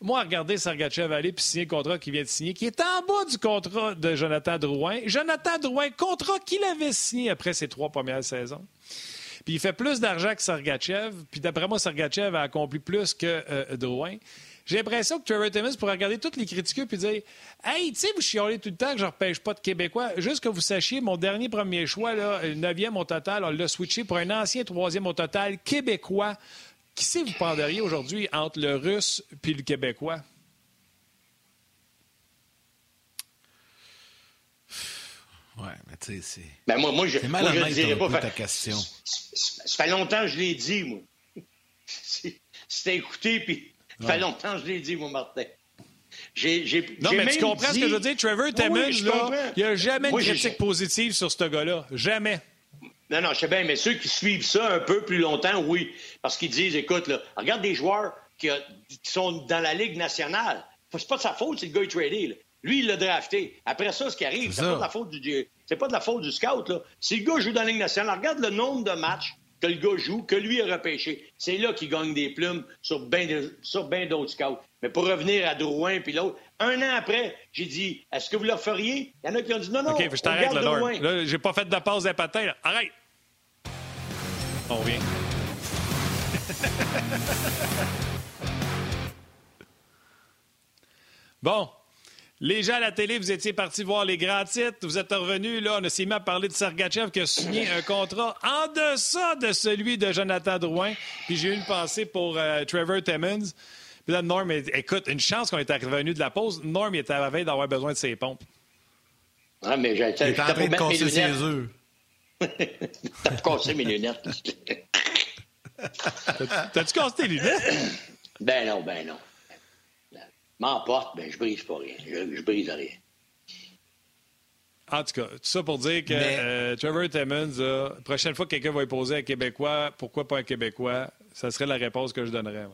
Moi, regardez Sergachev aller puis signer le contrat qu'il vient de signer, qui est en bas du contrat de Jonathan Drouin. Jonathan Drouin, contrat qu'il avait signé après ses trois premières saisons. Puis il fait plus d'argent que Sergachev. Puis d'après moi, Sergachev a accompli plus que euh, Drouin. J'ai l'impression que Trevor Timmons pourrait regarder toutes les critiques et dire Hey, tu sais, vous chiolez tout le temps que je ne repêche pas de Québécois. Juste que vous sachiez, mon dernier premier choix, là, le neuvième au total, on l'a switché pour un ancien troisième au total québécois. Qui sait vous prendriez aujourd'hui entre le russe et le québécois? Ouais, mais tu sais, c'est. Ben moi, moi, je, moi, je ne dirais pas. ta question. Ça fait longtemps que je l'ai dit, moi. C'était écouté, puis ça fait longtemps que je l'ai dit, moi, Martin. J'ai, non, mais tu comprends ce que je veux dire? Trevor Timmons, là, il n'y a jamais de critique positive sur ce gars-là. Jamais. Non, non, je sais bien, mais ceux qui suivent ça un peu plus longtemps, oui. Parce qu'ils disent, écoute, là, regarde des joueurs qui, sont dans la Ligue nationale. C'est pas de sa faute, c'est le gars qui tradé. Lui, il l'a drafté. Après ça, ce qui arrive, c'est pas de la faute du, c'est pas de la faute du scout. Là. Si le gars joue dans la Ligue nationale, regarde le nombre de matchs que le gars joue, que lui a repêché. C'est là qu'il gagne des plumes sur bien ben d'autres scouts. Mais pour revenir à Drouin puis l'autre, un an après, j'ai dit est-ce que vous le feriez? Il y en a qui ont dit non, non. OK, je t'arrête, là, Norm. Là, j'ai pas fait de pause des patins. Là. Arrête On revient. bon. Les gens à la télé, vous étiez partis voir les grands titres. Vous êtes revenus, là, on a s'est mis à parler de Sergachev qui a signé un contrat en deçà de celui de Jonathan Drouin. Puis j'ai eu une pensée pour euh, Trevor Timmons. Puis là, Norm, écoute, une chance qu'on était revenu de la pause. Norm, il était à la veille d'avoir besoin de ses pompes. Ah, mais j'ai été en train de casser ses œufs. T'as cassé mes lunettes. T'as-tu cassé tes lunettes? Ben non, ben non. M'emporte, ben je brise pas rien. Je, je brise rien. En tout cas, tout ça pour dire que euh, Trevor Timmons, la prochaine fois que quelqu'un va lui poser un Québécois, pourquoi pas un Québécois, ça serait la réponse que je donnerais.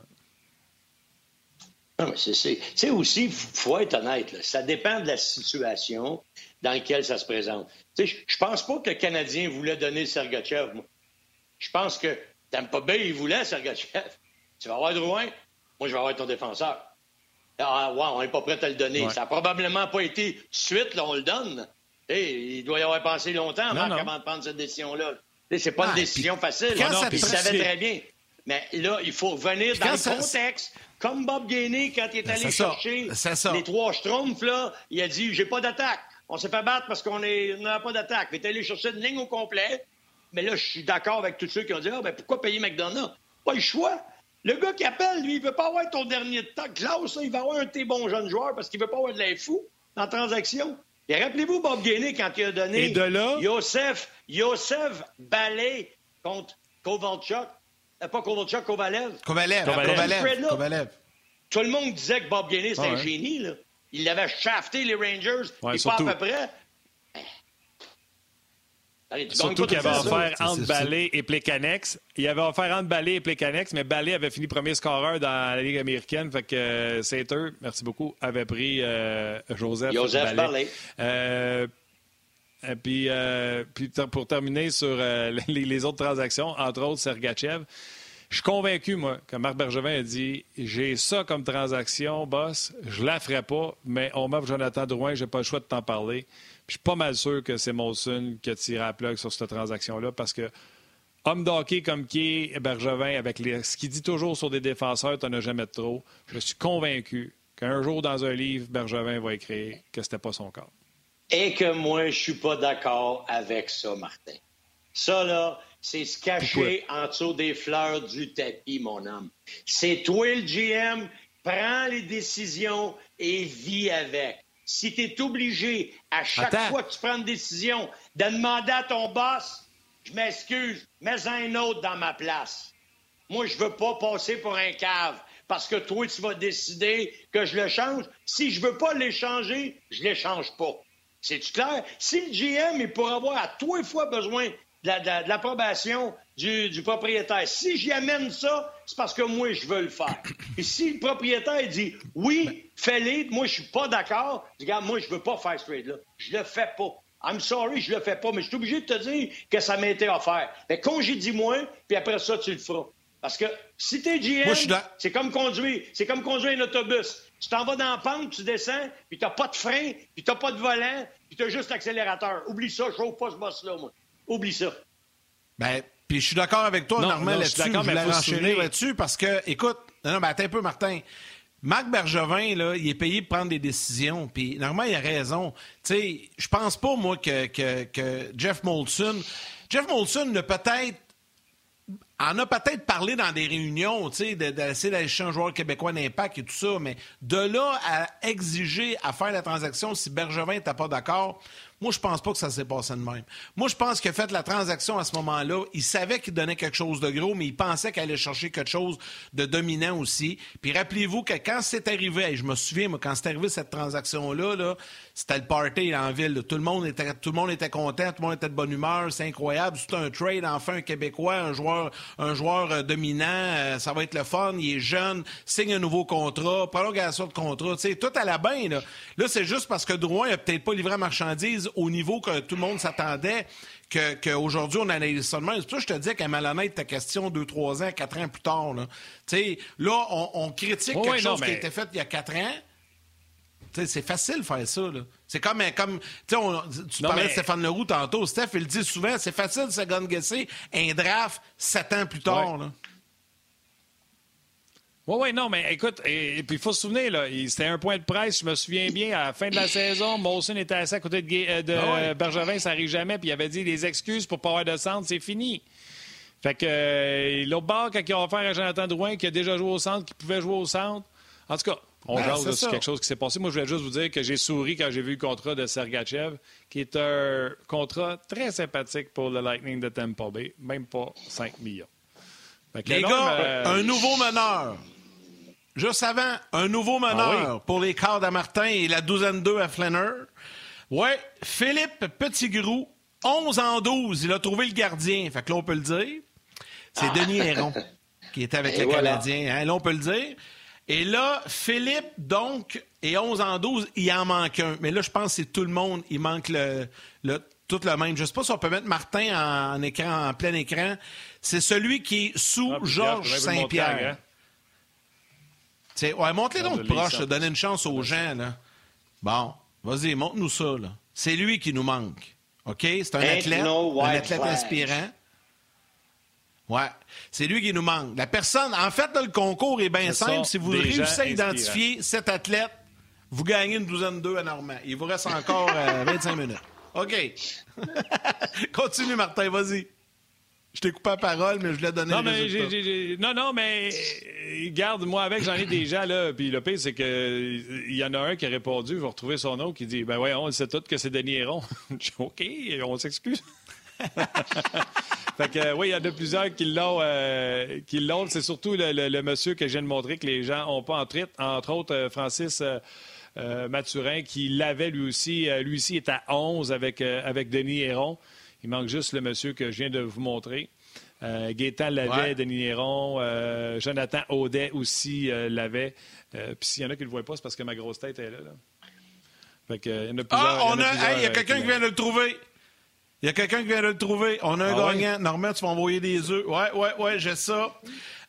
Mais c'est aussi, il faut être honnête, ça dépend de la situation dans laquelle ça se présente. Je ne pense pas que le Canadien voulait donner Sergachev, moi. Je pense que pas bien, il voulait Sergachev. Tu vas avoir Drouin, moi je vais avoir ton défenseur. Ah, ouais, on n'est pas prêt à le donner. Ça n'a probablement pas été suite, là, on le donne. il doit y avoir pensé longtemps avant de prendre cette décision-là. C'est pas une décision facile. il savait très bien. Mais là, il faut revenir dans le contexte. Comme Bob Gainey, quand il est allé chercher les trois schtroumpfs, là, il a dit J'ai pas d'attaque. On s'est fait battre parce qu'on n'a pas d'attaque. Il est allé chercher une ligne au complet. Mais là, je suis d'accord avec tous ceux qui ont dit ah, ben, pourquoi payer McDonough Pas le choix. Le gars qui appelle, lui, il veut pas avoir ton dernier temps. Klaus, il va avoir un de tes bons jeunes joueurs parce qu'il veut pas avoir de l'info dans la transaction. Et rappelez-vous Bob Gainey quand il a donné Et de là... Yosef, Yosef Ballet contre Kovalchuk. Euh, pas Kovalchuk, Kovalev. Kovalev. Kovalev. Kovalev. Tout le monde disait que Bob Gainey, c'était un génie. Là. Il avait shafté les Rangers. Ouais, il pas à peu près. Surtout qu'il avait offert entre Ballet et Plekanex. Il avait offert entre Ballet et Plekanex, mais Ballet avait fini premier scoreur dans la Ligue américaine. Fait que euh, Sater, merci beaucoup, avait pris euh, Joseph, Joseph Ballet. Euh, et puis, puis pour terminer sur les, autres transactions, entre autres Sergachev, je suis convaincu, moi, que Marc Bergevin a dit J'ai ça comme transaction, boss, je la ferai pas, mais on m'offre Jonathan Drouin, j'ai pas le choix de t'en parler. Je suis pas mal sûr que c'est Molson qui a tiré à plug sur cette transaction-là parce que homme d'hockey comme qui est Bergevin, avec ce qu'il dit toujours sur des défenseurs, tu n'en as jamais de trop. Je suis convaincu qu'un jour, dans un livre, Bergevin va écrire que c'était pas son cas. Et que moi, je suis pas d'accord avec ça, Martin. Ça, là, c'est se cacher en dessous des fleurs du tapis, mon homme. C'est toi le GM, prends les décisions et vis avec si tu es obligé, à chaque fois que tu prends une décision, de demander à ton boss, je m'excuse, mets un autre dans ma place. Moi, je veux pas passer pour un cave parce que toi, tu vas décider que je le change. Si je veux pas l'échanger, je l'échange pas. C'est-tu clair? Si le GM, il pourrait avoir à trois fois besoin de l'approbation du, propriétaire. Si j'y amène ça, c'est parce que moi, je veux le faire. Et si le propriétaire dit oui, fais-le, moi, je suis pas d'accord, regarde, moi, je veux pas faire ce trade-là. Je le fais pas. I'm sorry, je le fais pas, mais je suis obligé de te dire que ça m'a été offert. Fait congédie-moi, puis après ça, tu le feras. Parce que si t'es GM, c'est comme conduire, c'est comme conduire un autobus. Tu t'en vas dans la pente, tu descends, puis t'as pas de frein, puis t'as pas de volant, puis t'as juste l'accélérateur. Oublie ça, je chauffe pas ce boss-là, moi. Oublie ça. Ben, puis je suis d'accord avec toi, Normand, là-dessus. Je voulais enchaîner là-dessus parce que, écoute, non, non, ben, attends un peu, Martin. Marc Bergevin, là, il est payé pour prendre des décisions. Puis, normalement, il a raison. Tu sais, je pense pas, moi, que, que, que Jeff Molson... Jeff Molson ne peut-être en a peut-être parlé dans des réunions, tu sais, d'essayer d'aller chercher un joueur québécois d'impact et tout ça, mais de là à exiger à faire la transaction si Bergevin n'était pas d'accord, moi, je pense pas que ça s'est passé de même. Moi, je pense a fait la transaction à ce moment-là. Il savait qu'il donnait quelque chose de gros, mais il pensait qu'il allait chercher quelque chose de dominant aussi. Puis rappelez-vous que quand c'est arrivé, je me souviens, moi, quand c'est arrivé cette transaction-là, là, c'était le party en ville. Tout, le monde était, tout le monde était content, tout le monde était de bonne humeur. C'est incroyable. C'est un trade, enfin, un Québécois, un joueur, un joueur euh, dominant. Euh, ça va être le fun. Il est jeune. Signe un nouveau contrat. Prolongation de contrat. Tu sais, tout à la bain. Là, là c'est juste parce que Drouin n'a peut-être pas livré la au niveau que tout le monde s'attendait qu'aujourd'hui, on analyse ça de même. C'est pour ça que je te dis qu'à Malhonnête, ta question 2, 3 ans, 4 ans plus tard. Là, là on, critique quelque chose qui a été fait il y a 4 ans. C'est facile de faire ça. C'est comme, comme tu parlais de Stéphane Leroux tantôt. Steph, il dit souvent, c'est facile de se un draft sept ans plus tard. Oui, oui, non, mais écoute, et, puis il faut se souvenir, là, c'était un point de presse, je me souviens bien, à la fin de la saison, Molson était assis à côté de, euh, de ah Bergevin, ça arrive jamais, puis il avait dit des excuses pour pas avoir de centre, c'est fini. Fait que euh, l'autre bord, quand il a offert à Jonathan Drouin, qui a déjà joué au centre, qui pouvait jouer au centre, en tout cas, on ben, jase sur quelque chose qui s'est passé. Moi, je voulais juste vous dire que j'ai souri quand j'ai vu le contrat de Sergachev, qui est un contrat très sympathique pour le Lightning de Tampa Bay, même pas 5 millions. Les gars, euh, un nouveau meneur. Juste avant, un nouveau ah meneur pour les quarts à Martin et la douzaine 2 à Flanner. Ouais, Philippe Petitgrou, 11 en 12, il a trouvé le gardien. Fait que là, on peut le dire. C'est ah. Denis Héron qui était avec le Canadien. Hein, là, on peut le dire. Et là, Philippe, donc, est 11 en 12, il en manque un. Mais là, je pense que c'est tout le monde. Il manque le, tout le même. Je ne sais pas si on peut mettre Martin en, écran, en plein écran. C'est celui qui est sous ah, Georges Saint-Pierre. Ouais, montre-les donc proche, donner une chance aux gens. Là. Bon, vas-y, montre-nous ça. C'est lui qui nous manque. OK? C'est un athlète, un athlète inspirant. Ouais. C'est lui qui nous manque. La personne, en fait, le concours est bien simple. Si vous réussissez à identifier cet athlète, vous gagnez une douzaine d'eux à Normand. Il vous reste encore 25 euh, minutes. OK. Continue, Martin, vas-y. Je t'ai coupé la parole, mais je l'ai donné non, mais Non, non, mais euh, garde, moi avec, j'en ai déjà, là. Puis le pire, c'est qu'il y en a un qui a répondu, vous retrouvez son nom, qui dit Ben ouais, on sait tout que c'est Denis Héron. Je dis OK, on s'excuse. fait que, oui, il y en a plusieurs qui l'ont. Euh, qui l'ont. C'est surtout le, monsieur que je viens de montrer que les gens n'ont pas en traite. Entre autres, euh, Francis Mathurin, qui l'avait lui aussi. lui aussi est à 11 avec, avec Denis Héron. Il manque juste le monsieur que je viens de vous montrer. Euh, Gaétan l'avait, Denis Héron, Jonathan Audet aussi l'avait. Puis s'il y en a qui ne le voient pas, c'est parce que ma grosse tête est là. Fait que, il y en a plusieurs. Ah, on a, il y a quelqu'un qui vient de le trouver. Il y a quelqu'un qui vient de le trouver. On a un ah gagnant. Normalement, tu vas envoyer des œufs. Ouais, ouais, ouais, j'ai ça.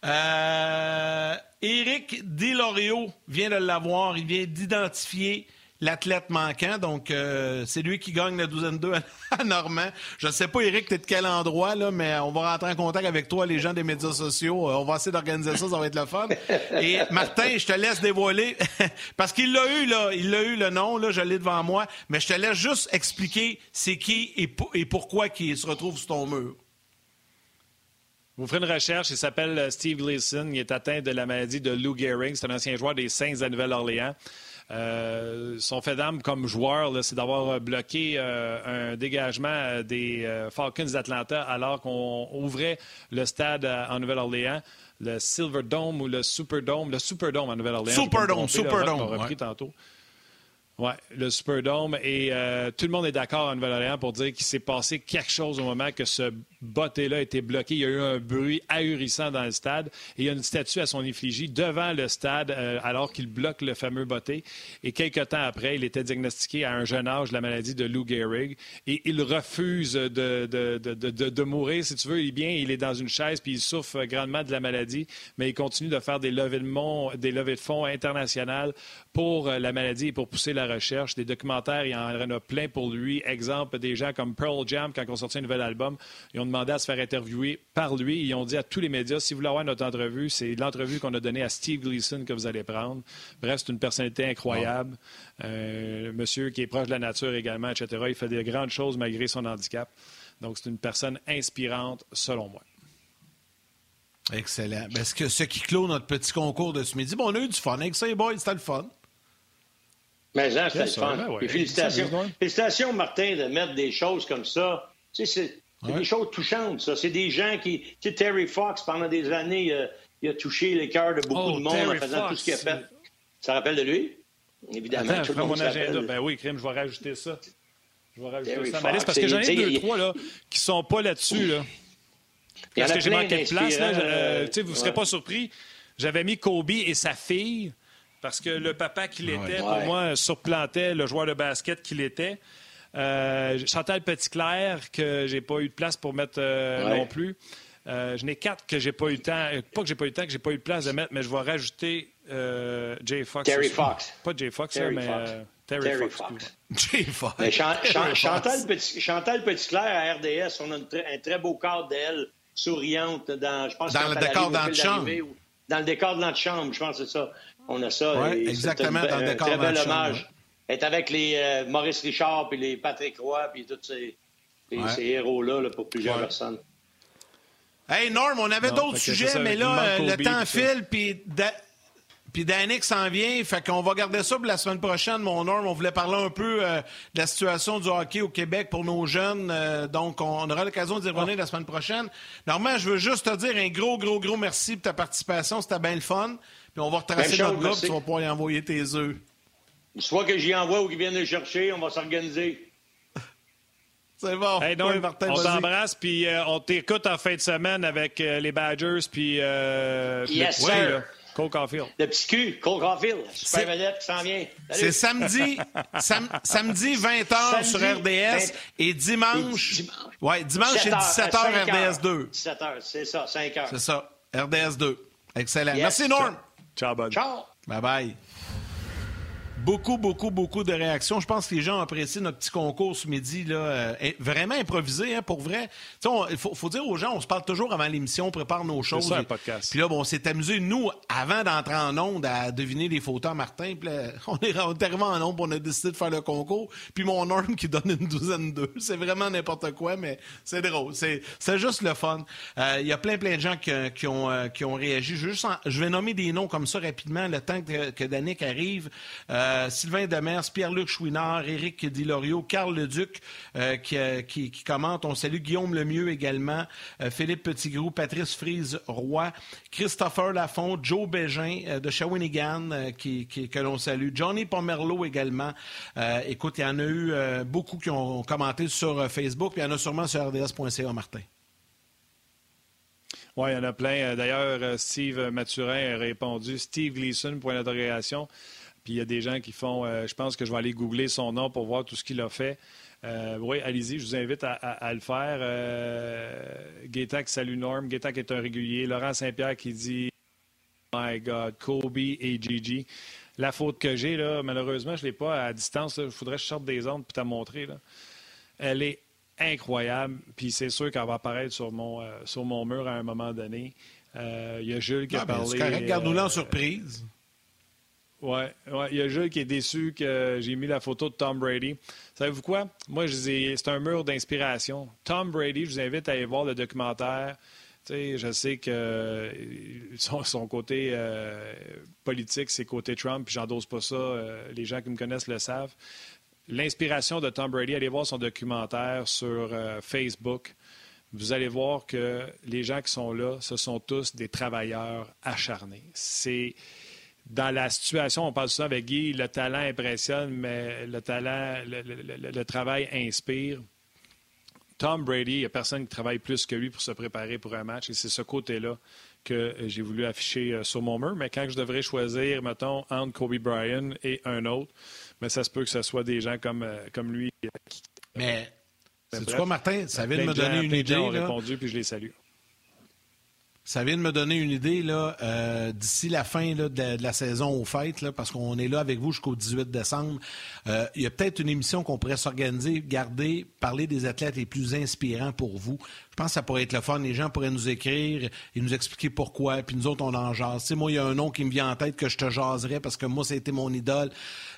Euh, Éric Delorio vient de l'avoir. Il vient d'identifier l'athlète manquant. Donc, euh, c'est lui qui gagne la douzaine 2 à Normand. Je ne sais pas, Eric, tu es de quel endroit, là, mais on va rentrer en contact avec toi, les gens des médias sociaux. Euh, on va essayer d'organiser ça, ça va être le fun. Et Martin, je te laisse dévoiler, parce qu'il l'a eu, là, il l'a eu le nom, là, je l'ai devant moi, mais je te laisse juste expliquer c'est qui et, et pourquoi qui se retrouve sur ton mur. Vous ferez une recherche, il s'appelle euh, Steve Leeson, il est atteint de la maladie de Lou Gehrig, c'est un ancien joueur des Saints de Nouvelle-Orléans. Euh, son fait d'âme comme joueur, c'est d'avoir bloqué euh, un dégagement des euh, Falcons d'Atlanta alors qu'on ouvrait le stade en Nouvelle-Orléans, le Silver Dome ou le Superdome, le Superdome en Nouvelle-Orléans. Superdome, Superdome. On repris tantôt. Oui, le Superdome. Et tout le monde est d'accord en Nouvelle-Orléans pour dire qu'il s'est passé quelque chose au moment que ce botté-là a été bloqué. Il y a eu un bruit ahurissant dans le stade et il y a une statue à son effigie devant le stade euh, alors qu'il bloque le fameux botté. Et quelques temps après, il était diagnostiqué à un jeune âge la maladie de Lou Gehrig et il refuse de, de, de, de, mourir, si tu veux. Il est bien, il est dans une chaise puis il souffre grandement de la maladie, mais il continue de faire des levées de, des levées de fonds internationales pour euh, la maladie et pour pousser la recherche. Des documentaires, il y en a plein pour lui. Exemple, des gens comme Pearl Jam, quand on sortit un nouvel album, ils ont demandé à se faire interviewer par lui. Ils ont dit à tous les médias, si vous voulez avoir notre entrevue, c'est l'entrevue qu'on a donnée à Steve Gleason que vous allez prendre. Bref, c'est une personnalité incroyable. Euh, monsieur qui est proche de la nature également, etc. Il fait des grandes choses malgré son handicap. Donc, c'est une personne inspirante, selon moi. Excellent. Est-ce que ce qui clôt notre petit concours de ce midi, bon, on a eu du fun avec ça, boys, c'était le fun. Mais ça, c'était le fun. Ben félicitations. félicitations, Martin, de mettre des choses comme ça. Tu sais, c'est des choses touchantes, ça. C'est des gens qui. Tu sais, Terry Fox, pendant des années, euh, il a touché les cœurs de beaucoup oh, de monde en faisant tout ce qu'il a fait. Ça rappelle de lui? Évidemment. Attends, mon agenda. Ben oui, Crime, je vais rajouter ça. Je vais rajouter ça. parce que j'en ai deux, trois là, qui sont pas là-dessus. Là. Parce que j'ai manqué de place. Là, euh, vous ne serez pas surpris. J'avais mis Kobe et sa fille parce que le papa qu'il était, pour moi, surplantait le joueur de basket qu'il était. Euh, Chantal Petitclerc, que j'ai pas eu de place pour mettre euh, non plus. Euh, je n'ai quatre que j'ai pas eu le temps, pas que j'ai pas eu le temps, que j'ai pas eu de place de mettre, mais je vais rajouter Jay Fox. Terry Fox. Pas Jay Fox, mais Terry, Fox. Jay Fox. Chantal, Petit, Chantal Petitclerc à RDS, on a un très beau cadre d'elle, souriante, dans, je pense dans le décor dans le champ. dans le décor de notre chambre, je pense que c'est ça. On a ça. Oui, exactement, dans le décor de notre chambre. Être avec les euh, Maurice Richard, puis les Patrick Roy, puis tous ces, héros-là pour plusieurs personnes. Hey Norm, on avait d'autres sujets, mais là, le temps file, puis puis Danick s'en vient, fait qu'on va garder ça pour la semaine prochaine, mon Norm. On voulait parler un peu euh, de la situation du hockey au Québec pour nos jeunes. Euh, donc, on aura l'occasion d'y revenir la semaine prochaine. Normalement, je veux juste te dire un gros, gros, gros merci pour ta participation. C'était bien le fun. Puis on va retracer notre groupe, tu vas pouvoir y envoyer tes œufs. Soit que j'y envoie ou qu'ils viennent le chercher, on va s'organiser. C'est bon. Hey, on t'embrasse, puis euh, on t'écoute en fin de semaine avec les Badgers, puis yes, le Cole Caulfield. Le petit cul, Cole Caulfield, super vedette qui s'en vient. C'est samedi, samedi 20h sur RDS et dimanche. dimanche. Ouais, dimanche c'est 17h RDS 2. 17h, c'est ça, 5h. C'est ça, RDS 2. Excellent. Merci Norm. Ciao, bud. Ciao. Bye bye. Beaucoup, beaucoup, beaucoup de réactions. Je pense que les gens ont apprécié notre petit concours ce midi, là, euh, vraiment improvisé, hein, pour vrai. Il faut, dire aux gens, on se parle toujours avant l'émission, on prépare nos choses. C'est un podcast. Puis là, bon, on s'est amusé, nous, avant d'entrer en onde, à deviner les photos à Martin. Puis là, on est arrivé en onde, on a décidé de faire le concours. Puis mon norme qui donne une douzaine d'eux. C'est vraiment n'importe quoi, mais c'est drôle. C'est juste le fun. Euh, il y a plein, plein de gens qui, ont, euh, qui ont réagi. Je, juste je vais nommer des noms comme ça rapidement, le temps que, que Danick arrive. Euh, Sylvain Demers, Pierre-Luc Chouinard, Éric Dilorio, Carl Leduc euh, euh, qui, qui, commente. On salue Guillaume Lemieux également, Philippe Petitgrou, Patrice Frise-Roy, Christopher Lafont, Joe Bégin de Shawinigan qui, que l'on salue, Johnny Pomerleau également. écoute, il y en a eu beaucoup qui ont commenté sur Facebook, puis il y en a sûrement sur rds.ca, Martin. Oui, il y en a plein. D'ailleurs, Steve Mathurin a répondu Steve Gleason, point d'interrogation. Puis il y a des gens qui font, euh, je pense que je vais aller googler son nom pour voir tout ce qu'il a fait. Euh, oui, allez-y, je vous invite à, le faire. Euh, salut Norm. Gaétac est un régulier. Laurent Saint-Pierre qui dit My God, Kobe et Gigi. La faute que j'ai, là, malheureusement, je ne l'ai pas à distance. Il faudrait que je sorte des ondes pour te montrer. Là. Elle est incroyable. Puis c'est sûr qu'elle va apparaître sur mon, euh, sur mon mur à un moment donné. Il y a Jules qui a parlé. C'est correct, garde-nous-la en surprise. Oui, ouais. il y a Jules qui est déçu que j'ai mis la photo de Tom Brady. Savez-vous quoi? Moi, je c'est un mur d'inspiration. Tom Brady, je vous invite à aller voir le documentaire. je sais que son, côté euh, politique, c'est côté Trump, puis j'endose pas ça. Euh, les gens qui me connaissent le savent. L'inspiration de Tom Brady, allez voir son documentaire sur euh, Facebook. Vous allez voir que les gens qui sont là, ce sont tous des travailleurs acharnés. C'est dans la situation, on parle souvent avec Guy, le talent impressionne, mais le talent, le, travail inspire. Tom Brady, il n'y a personne qui travaille plus que lui pour se préparer pour un match, et c'est ce côté-là que j'ai voulu afficher euh, sur mon mur. Mais quand je devrais choisir, mettons, entre Kobe Bryant et un autre, mais ça se peut que ce soit des gens comme, euh, comme lui. Mais, c'est quoi, Martin? Ça vient de me donner une idée. ont répondu, puis je les salue. Ça vient de me donner une idée là, euh, d'ici la fin de, la saison aux fêtes, là, parce qu'on est là avec vous jusqu'au 18 décembre. Euh, il y a peut-être une émission qu'on pourrait s'organiser, garder, parler des athlètes les plus inspirants pour vous. Pense que ça pourrait être le fun. Les gens pourraient nous écrire et nous expliquer pourquoi. Puis nous autres, on en jase. sais, moi, il y a un nom qui me vient en tête que je te jaserais parce que moi, été mon idole.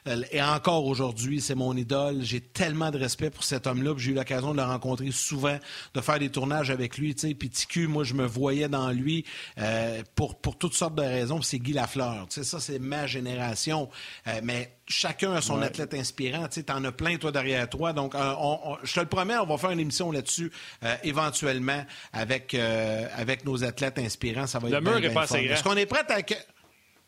Euh, et encore aujourd'hui, c'est mon idole. J'ai tellement de respect pour cet homme-là. J'ai eu l'occasion de le rencontrer souvent, de faire des tournages avec lui. Puis TQ, moi, je me voyais dans lui euh, pour, pour toutes sortes de raisons. C'est Guy Lafleur. Tu sais, ça, c'est ma génération. Euh, mais chacun a son athlète inspirant. Tu en as plein, toi, derrière toi. Donc, euh, je te le promets, on va faire une émission là-dessus éventuellement avec, avec nos athlètes inspirants. Ça va le être mur est pas assez Est-ce qu'on est prêt à...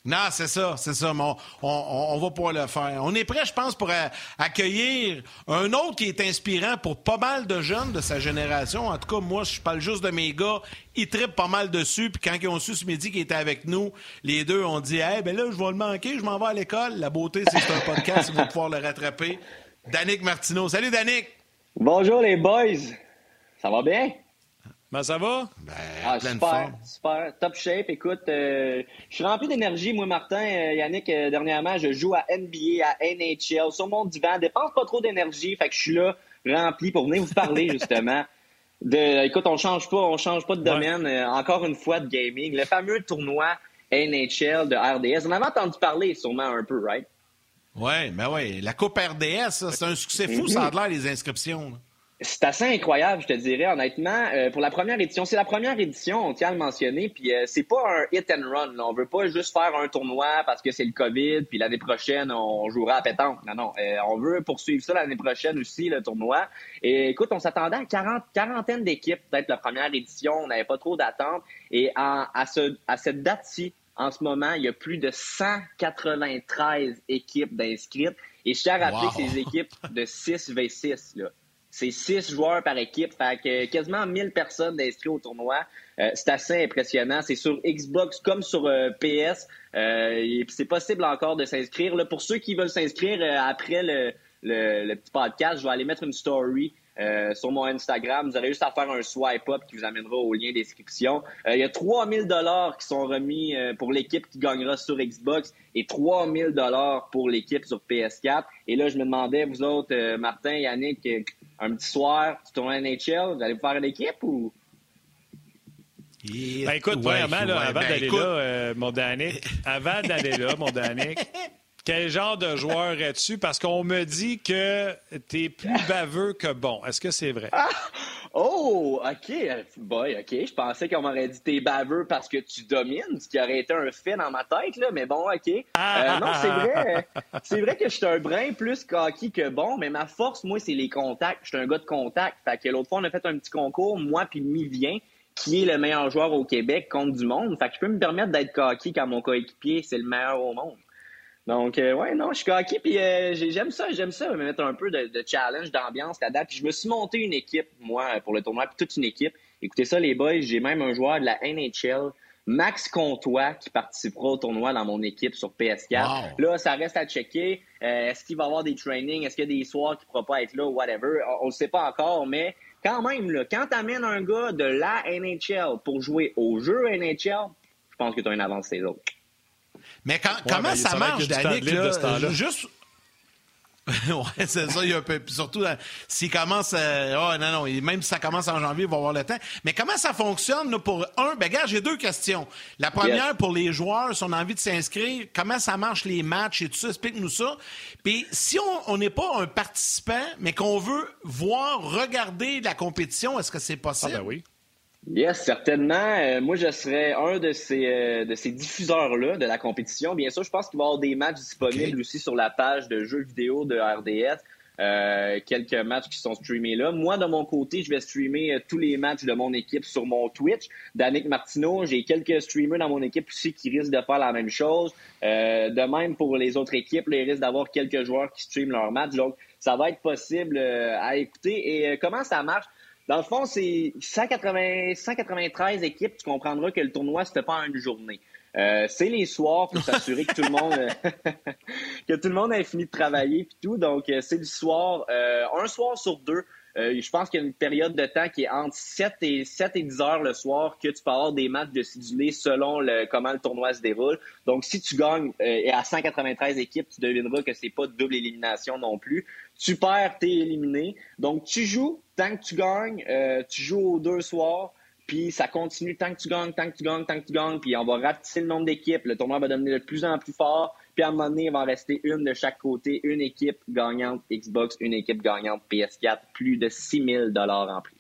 Non, c'est ça, c'est ça. On, on, va pouvoir le faire. On est prêt, je pense, pour accueillir un autre qui est inspirant pour pas mal de jeunes de sa génération. En tout cas, moi, je parle juste de mes gars. Ils trippent pas mal dessus. Puis quand ils ont su ce midi qu'ils étaient avec nous, les deux ont dit Eh ben là, je vais le manquer, je m'en vais à l'école. La beauté, c'est un podcast, vont pouvoir le rattraper. Danick Martineau. Salut, Danick. Bonjour, les boys. Ça va bien? Ben, ça va? Ben, ah, super, super. Top shape. Écoute, euh, je suis rempli d'énergie. Moi, Martin, euh, Yannick, euh, dernièrement, je joue à NBA, à NHL, sur mon divan. Dépense pas trop d'énergie. Fait que je suis là, rempli pour venir vous parler, justement. De, écoute, on change pas, on change pas de domaine. encore une fois, de gaming. Le fameux tournoi NHL de RDS. On avait entendu parler sûrement un peu, right? Oui, ben oui. La Coupe RDS, c'est un succès fou, ça a l'air, les inscriptions. C'est assez incroyable, je te dirais, honnêtement. Euh, pour la première édition, c'est la première édition, on tient à le mentionner, puis euh, c'est pas un hit and run. Là. On veut pas juste faire un tournoi parce que c'est le COVID, puis l'année prochaine, on jouera à pétanque. Non, non. Euh, on veut poursuivre ça l'année prochaine aussi, le tournoi. Et écoute, on s'attendait à 40, quarantaine d'équipes, peut-être la première édition, on n'avait pas trop d'attentes. Et à, ce, à cette date-ci, en ce moment, il y a plus de 193 équipes d'inscrites. Et je tiens à rappeler que ces équipes de 6 v 6, là. C'est six joueurs par équipe, fait que quasiment 1000 personnes d'inscrits au tournoi. Euh, c'est assez impressionnant. C'est sur Xbox comme sur euh, PS. Euh, c'est possible encore de s'inscrire. Pour ceux qui veulent s'inscrire après le, le, petit podcast, je vais aller mettre une story euh, sur mon Instagram. Vous aurez juste à faire un swipe up qui vous amènera au lien description. Euh, il y a 3000 dollars qui sont remis euh, pour l'équipe qui gagnera sur Xbox et 3000 dollars pour l'équipe sur PS4. Et là, je me demandais, vous autres, Martin, Yannick, un petit soir, tu tournes NHL, vous allez vous faire une équipe ou? Ben écoute, premièrement, là, avant ben d'aller là, mon Danick, avant d'aller là, mon Danick, quel genre de joueur es-tu? Parce qu'on me dit que tu es plus baveux que bon. Est-ce que c'est vrai? Ah! Oh, OK. Boy, OK. Je pensais qu'on m'aurait dit t'es baveux parce que tu domines, ce qui aurait été un fait dans ma tête, là. Mais bon, OK. Euh, non, c'est vrai. C'est vrai que je suis un brin plus cocky que bon, mais ma force, moi, c'est les contacts. Je suis un gars de contact. Fait que l'autre fois, on a fait un petit concours, moi puis Mivien, qui est le meilleur joueur au Québec contre du monde. Fait que je peux me permettre d'être cocky quand mon coéquipier, c'est le meilleur au monde. Donc, euh, ouais, non, je suis coquille, puis euh, j'aime ça, j'aime ça, me mettre un peu de, challenge, d'ambiance là-dedans. Puis je me suis monté une équipe, moi, pour le tournoi, puis toute une équipe. Écoutez ça, les boys, j'ai même un joueur de la NHL, Max Comtois, qui participera au tournoi dans mon équipe sur PS4. Là, ça reste à checker. Euh, est-ce qu'il va y avoir des trainings? Est-ce qu'il y a des soirs qui ne pourra pas être là? Whatever? On ne le sait pas encore, mais quand même, là, quand tu amènes un gars de la NHL pour jouer au jeu NHL, je pense que tu as une avance les autres. Mais comment ben, ça marche, Danick? Là, juste. ouais, c'est ça. Il y a un peu, surtout, euh, s'il commence. Euh, oh, non, non. Même si ça commence en janvier, il va avoir le temps. Mais comment ça fonctionne là, pour un? Ben, gars, j'ai deux questions. La première, pour les joueurs, si on a envie de s'inscrire, comment ça marche les matchs et tout ça? Explique-nous ça. Puis, si on n'est pas un participant, mais qu'on veut voir, regarder la compétition, est-ce que c'est possible? Ah, ben oui. Yes, certainement. Euh, moi, je serais un de ces, euh, de ces diffuseurs-là de la compétition. Bien sûr, je pense qu'il va y avoir des matchs disponibles aussi sur la page de jeux vidéo de RDS. Euh, quelques matchs qui sont streamés là. Moi, de mon côté, je vais streamer tous les matchs de mon équipe sur mon Twitch. Danick Martineau, j'ai quelques streamers dans mon équipe aussi qui risquent de faire la même chose. de même pour les autres équipes, ils risquent d'avoir quelques joueurs qui streament leurs matchs. Donc, ça va être possible à écouter. Et comment ça marche? Dans le fond, c'est 180, 193 équipes. Tu comprendras que le tournoi, se fait pas en une journée. Euh, c'est les soirs pour s'assurer que tout le monde que tout le monde ait fini de travailler puis tout. Donc euh, c'est le soir, euh, un soir sur deux. Je pense qu'il y a une période de temps qui est entre 7 et 7 et 10 heures le soir que tu peux avoir des matchs de sidulés selon comment le tournoi se déroule. Donc si tu gagnes et à 193 équipes, tu devineras que c'est pas double élimination non plus. Tu perds, t'es éliminé. Donc tu joues tant que tu gagnes, euh, tu joues aux deux soirs, puis ça continue tant que tu gagnes, tant que tu gagnes, tant que tu gagnes, puis on va rapetisser le nombre d'équipes, le tournoi va devenir de plus en plus fort, puis à un moment donné, il va en rester une de chaque côté, une équipe gagnante Xbox, une équipe gagnante PS4, plus de 6 000 en prix.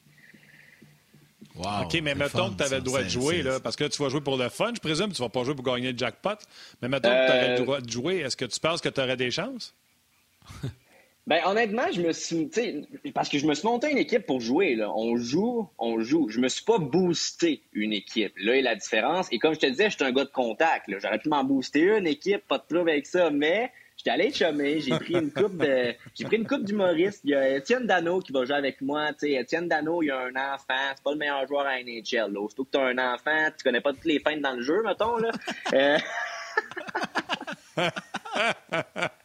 Wow, OK, mais mettons que tu avais le droit de jouer, là, parce que tu vas jouer pour le fun, je présume, tu vas pas jouer pour gagner le jackpot, mais mettons que tu avais le euh, droit de jouer, est-ce que tu penses que tu aurais des chances? Ben honnêtement, je me suis, parce que je me suis monté une équipe pour jouer. Là. On joue, on joue. Je me suis pas boosté une équipe. Là est la différence. Et comme je te disais, j'étais un gars de contact. J'aurais pu m'en booster une équipe, pas de problème avec ça. Mais j'étais allé chummer. J'ai pris une coupe de, j'ai pris une coupe d'humoristes. Il y a Étienne Dano qui va jouer avec moi. sais, Étienne Dano, il a un enfant. C'est pas le meilleur joueur à NHL. Là. Surtout que as un enfant, tu connais pas toutes les feintes dans le jeu, mettons là. Euh...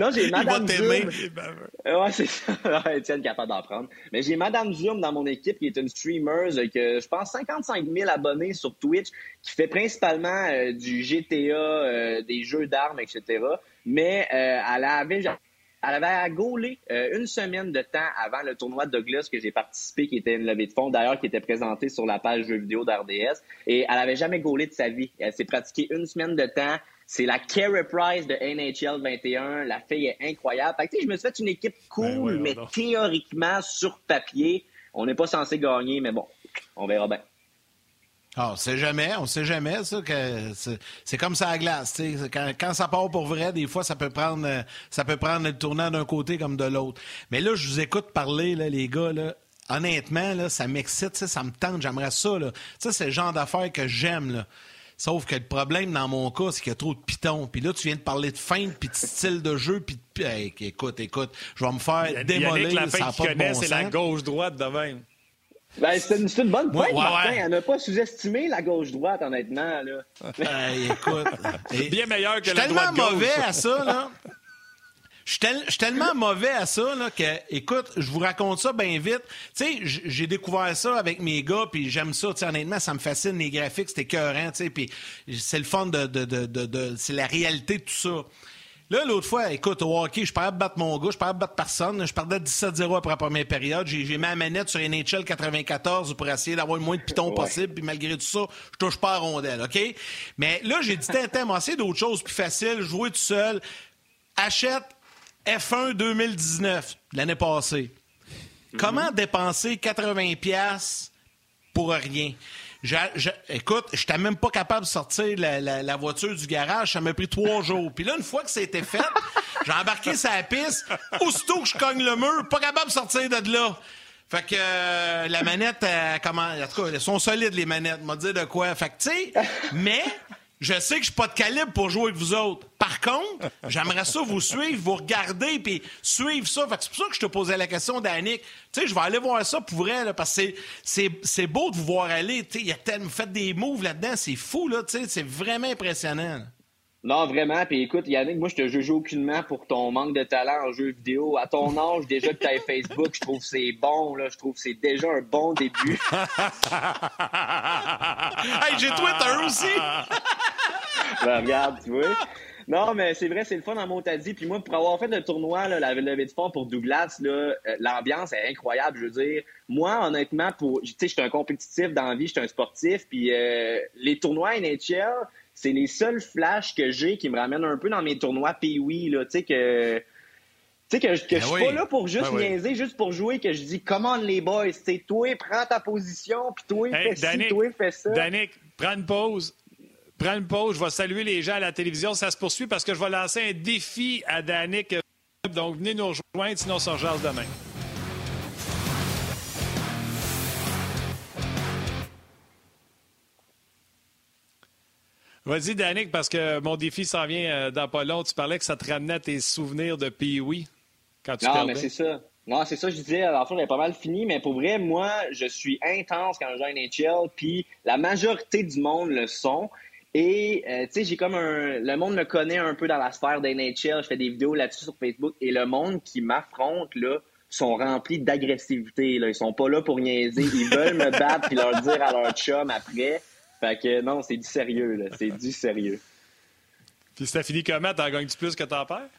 non, j'ai Madame Zoom. Ouais, c'est ça. Étienne capable d'en prendre. Mais j'ai Madame Zoom dans mon équipe qui est une streamer que je pense 55 000 abonnés sur Twitch qui fait principalement euh, du GTA, euh, des jeux d'armes, etc. Mais euh, elle avait elle avait gaulé euh, une semaine de temps avant le tournoi de Douglas que j'ai participé, qui était une levée de fonds, d'ailleurs, qui était présentée sur la page jeux vidéo d'RDS. Et elle avait jamais gaulé de sa vie. Elle s'est pratiquée une semaine de temps. C'est la Carey Price de NHL 21. La fille est incroyable. Fait que, je me suis fait une équipe cool, ben mais théoriquement, sur papier, on n'est pas censé gagner, mais bon, on verra bien. Ah, on sait jamais, on sait jamais, ça, que c'est comme ça à glace. Quand, quand ça part pour vrai, des fois, ça peut prendre ça peut prendre le tournant d'un côté comme de l'autre. Mais là, je vous écoute parler, là, les gars, là. Honnêtement, là, ça m'excite, ça me tente, j'aimerais ça. Là. Ça, c'est le genre d'affaires que j'aime. Sauf que le problème dans mon cas, c'est qu'il y a trop de pitons. Puis là, tu viens de parler de feinte, puis de style de jeu, puis de... écoute, écoute, je vais me faire démolir. la ça pas de c'est la gauche-droite de même. Ben, c'est une, bonne pointe, Martin. Elle n'a pas sous-estimé la gauche-droite, honnêtement. Là. écoute. Bien meilleur que la droite Je suis tellement mauvais à ça, là. Je suis tellement mauvais à ça là, que, écoute, je vous raconte ça bien vite. Tu sais, j'ai découvert ça avec mes gars, puis j'aime ça. Honnêtement, ça me fascine les graphiques, c'est écœurant. Puis c'est le fun de, de, de, de c'est la réalité de tout ça. Là, l'autre fois, écoute, au hockey, je parlais de battre mon gars, je parlais de battre personne. Je perdais 17-0 après la première période. J'ai mis ma manette sur NHL 94 pour essayer d'avoir le moins de pitons possible. Puis malgré tout ça, je touche pas à rondelle, OK? Mais là, j'ai dit, moi, c'est d'autres choses plus faciles. Jouer tout seul. Achète F1 2019, l'année passée. Comment mhm. dépenser 80 pièces pour rien? écoute, je n'étais même pas capable de sortir la, voiture du garage. Ça m'a pris trois jours. Puis là, une fois que c'était fait, j'ai embarqué sa piste. Aussitôt que je cogne le mur, pas capable de sortir de là. Fait que euh, la manette, comment, en tout cas, elles sont solides, les manettes. M'a dit de quoi. Fait que, tu sais, mais je sais que je suis pas de calibre pour jouer avec vous autres. Par contre, j'aimerais ça vous suivre, vous regarder, puis suivre ça. c'est pour ça que je te posais la question, Danick. Tu sais, je vais aller voir ça pour vrai, parce que c'est beau de vous voir aller. Tu sais, il y a tellement fait des moves là-dedans, c'est fou, là. Tu sais, c'est vraiment impressionnant. Non, vraiment. Puis écoute, Yannick, moi, je te juge aucunement pour ton manque de talent en jeu vidéo. À ton âge, déjà que tu as Facebook, je trouve que c'est bon. Là. Je trouve que c'est déjà un bon début. hey, j'ai Twitter aussi! ben, regarde, tu vois. Non, mais c'est vrai, c'est le fun en Montadie. Puis moi, pour avoir fait le tournoi, là, la levée de fond pour Douglas, euh, l'ambiance est incroyable. Je veux dire, moi, honnêtement, pour, tu sais, je suis un compétitif dans la vie, je suis un sportif. Puis euh, les tournois NHL, c'est les seuls flashs que j'ai qui me ramènent un peu dans mes tournois Pee-Wee, là, tu sais, que... Tu sais, que, je ben suis pas là pour juste ben niaiser, juste pour jouer, que je dis, comment les boys, tu toi, prends ta position, puis toi, fais ci, toi, fais ça. Danick, prends une pause. Prends une pause, je vais saluer les gens à la télévision. Ça se poursuit parce que je vais lancer un défi à Danick. Donc, venez nous rejoindre, sinon on se demain. Vas-y, Danick, parce que mon défi s'en vient euh, dans pas long. Tu parlais que ça te ramenait à tes souvenirs de Pee-Wee quand tu Non, mais c'est ça. Non, c'est ça, je disais, à fin, j'avais pas mal fini, mais pour vrai, moi, je suis intense quand je joue à NHL, puis la majorité du monde le sont. Et, euh, tu sais, j'ai comme un. Le monde me connaît un peu dans la sphère des NHL, je fais des vidéos là-dessus sur Facebook, et le monde qui m'affronte, là, sont remplis d'agressivité. Là. Ils sont pas là pour niaiser. Ils veulent me battre puis leur dire à leur chum après. Fait que non, c'est du sérieux, là. C'est du sérieux. Puis si t'as fini comment, t'en gagnes-tu plus que t'en perds?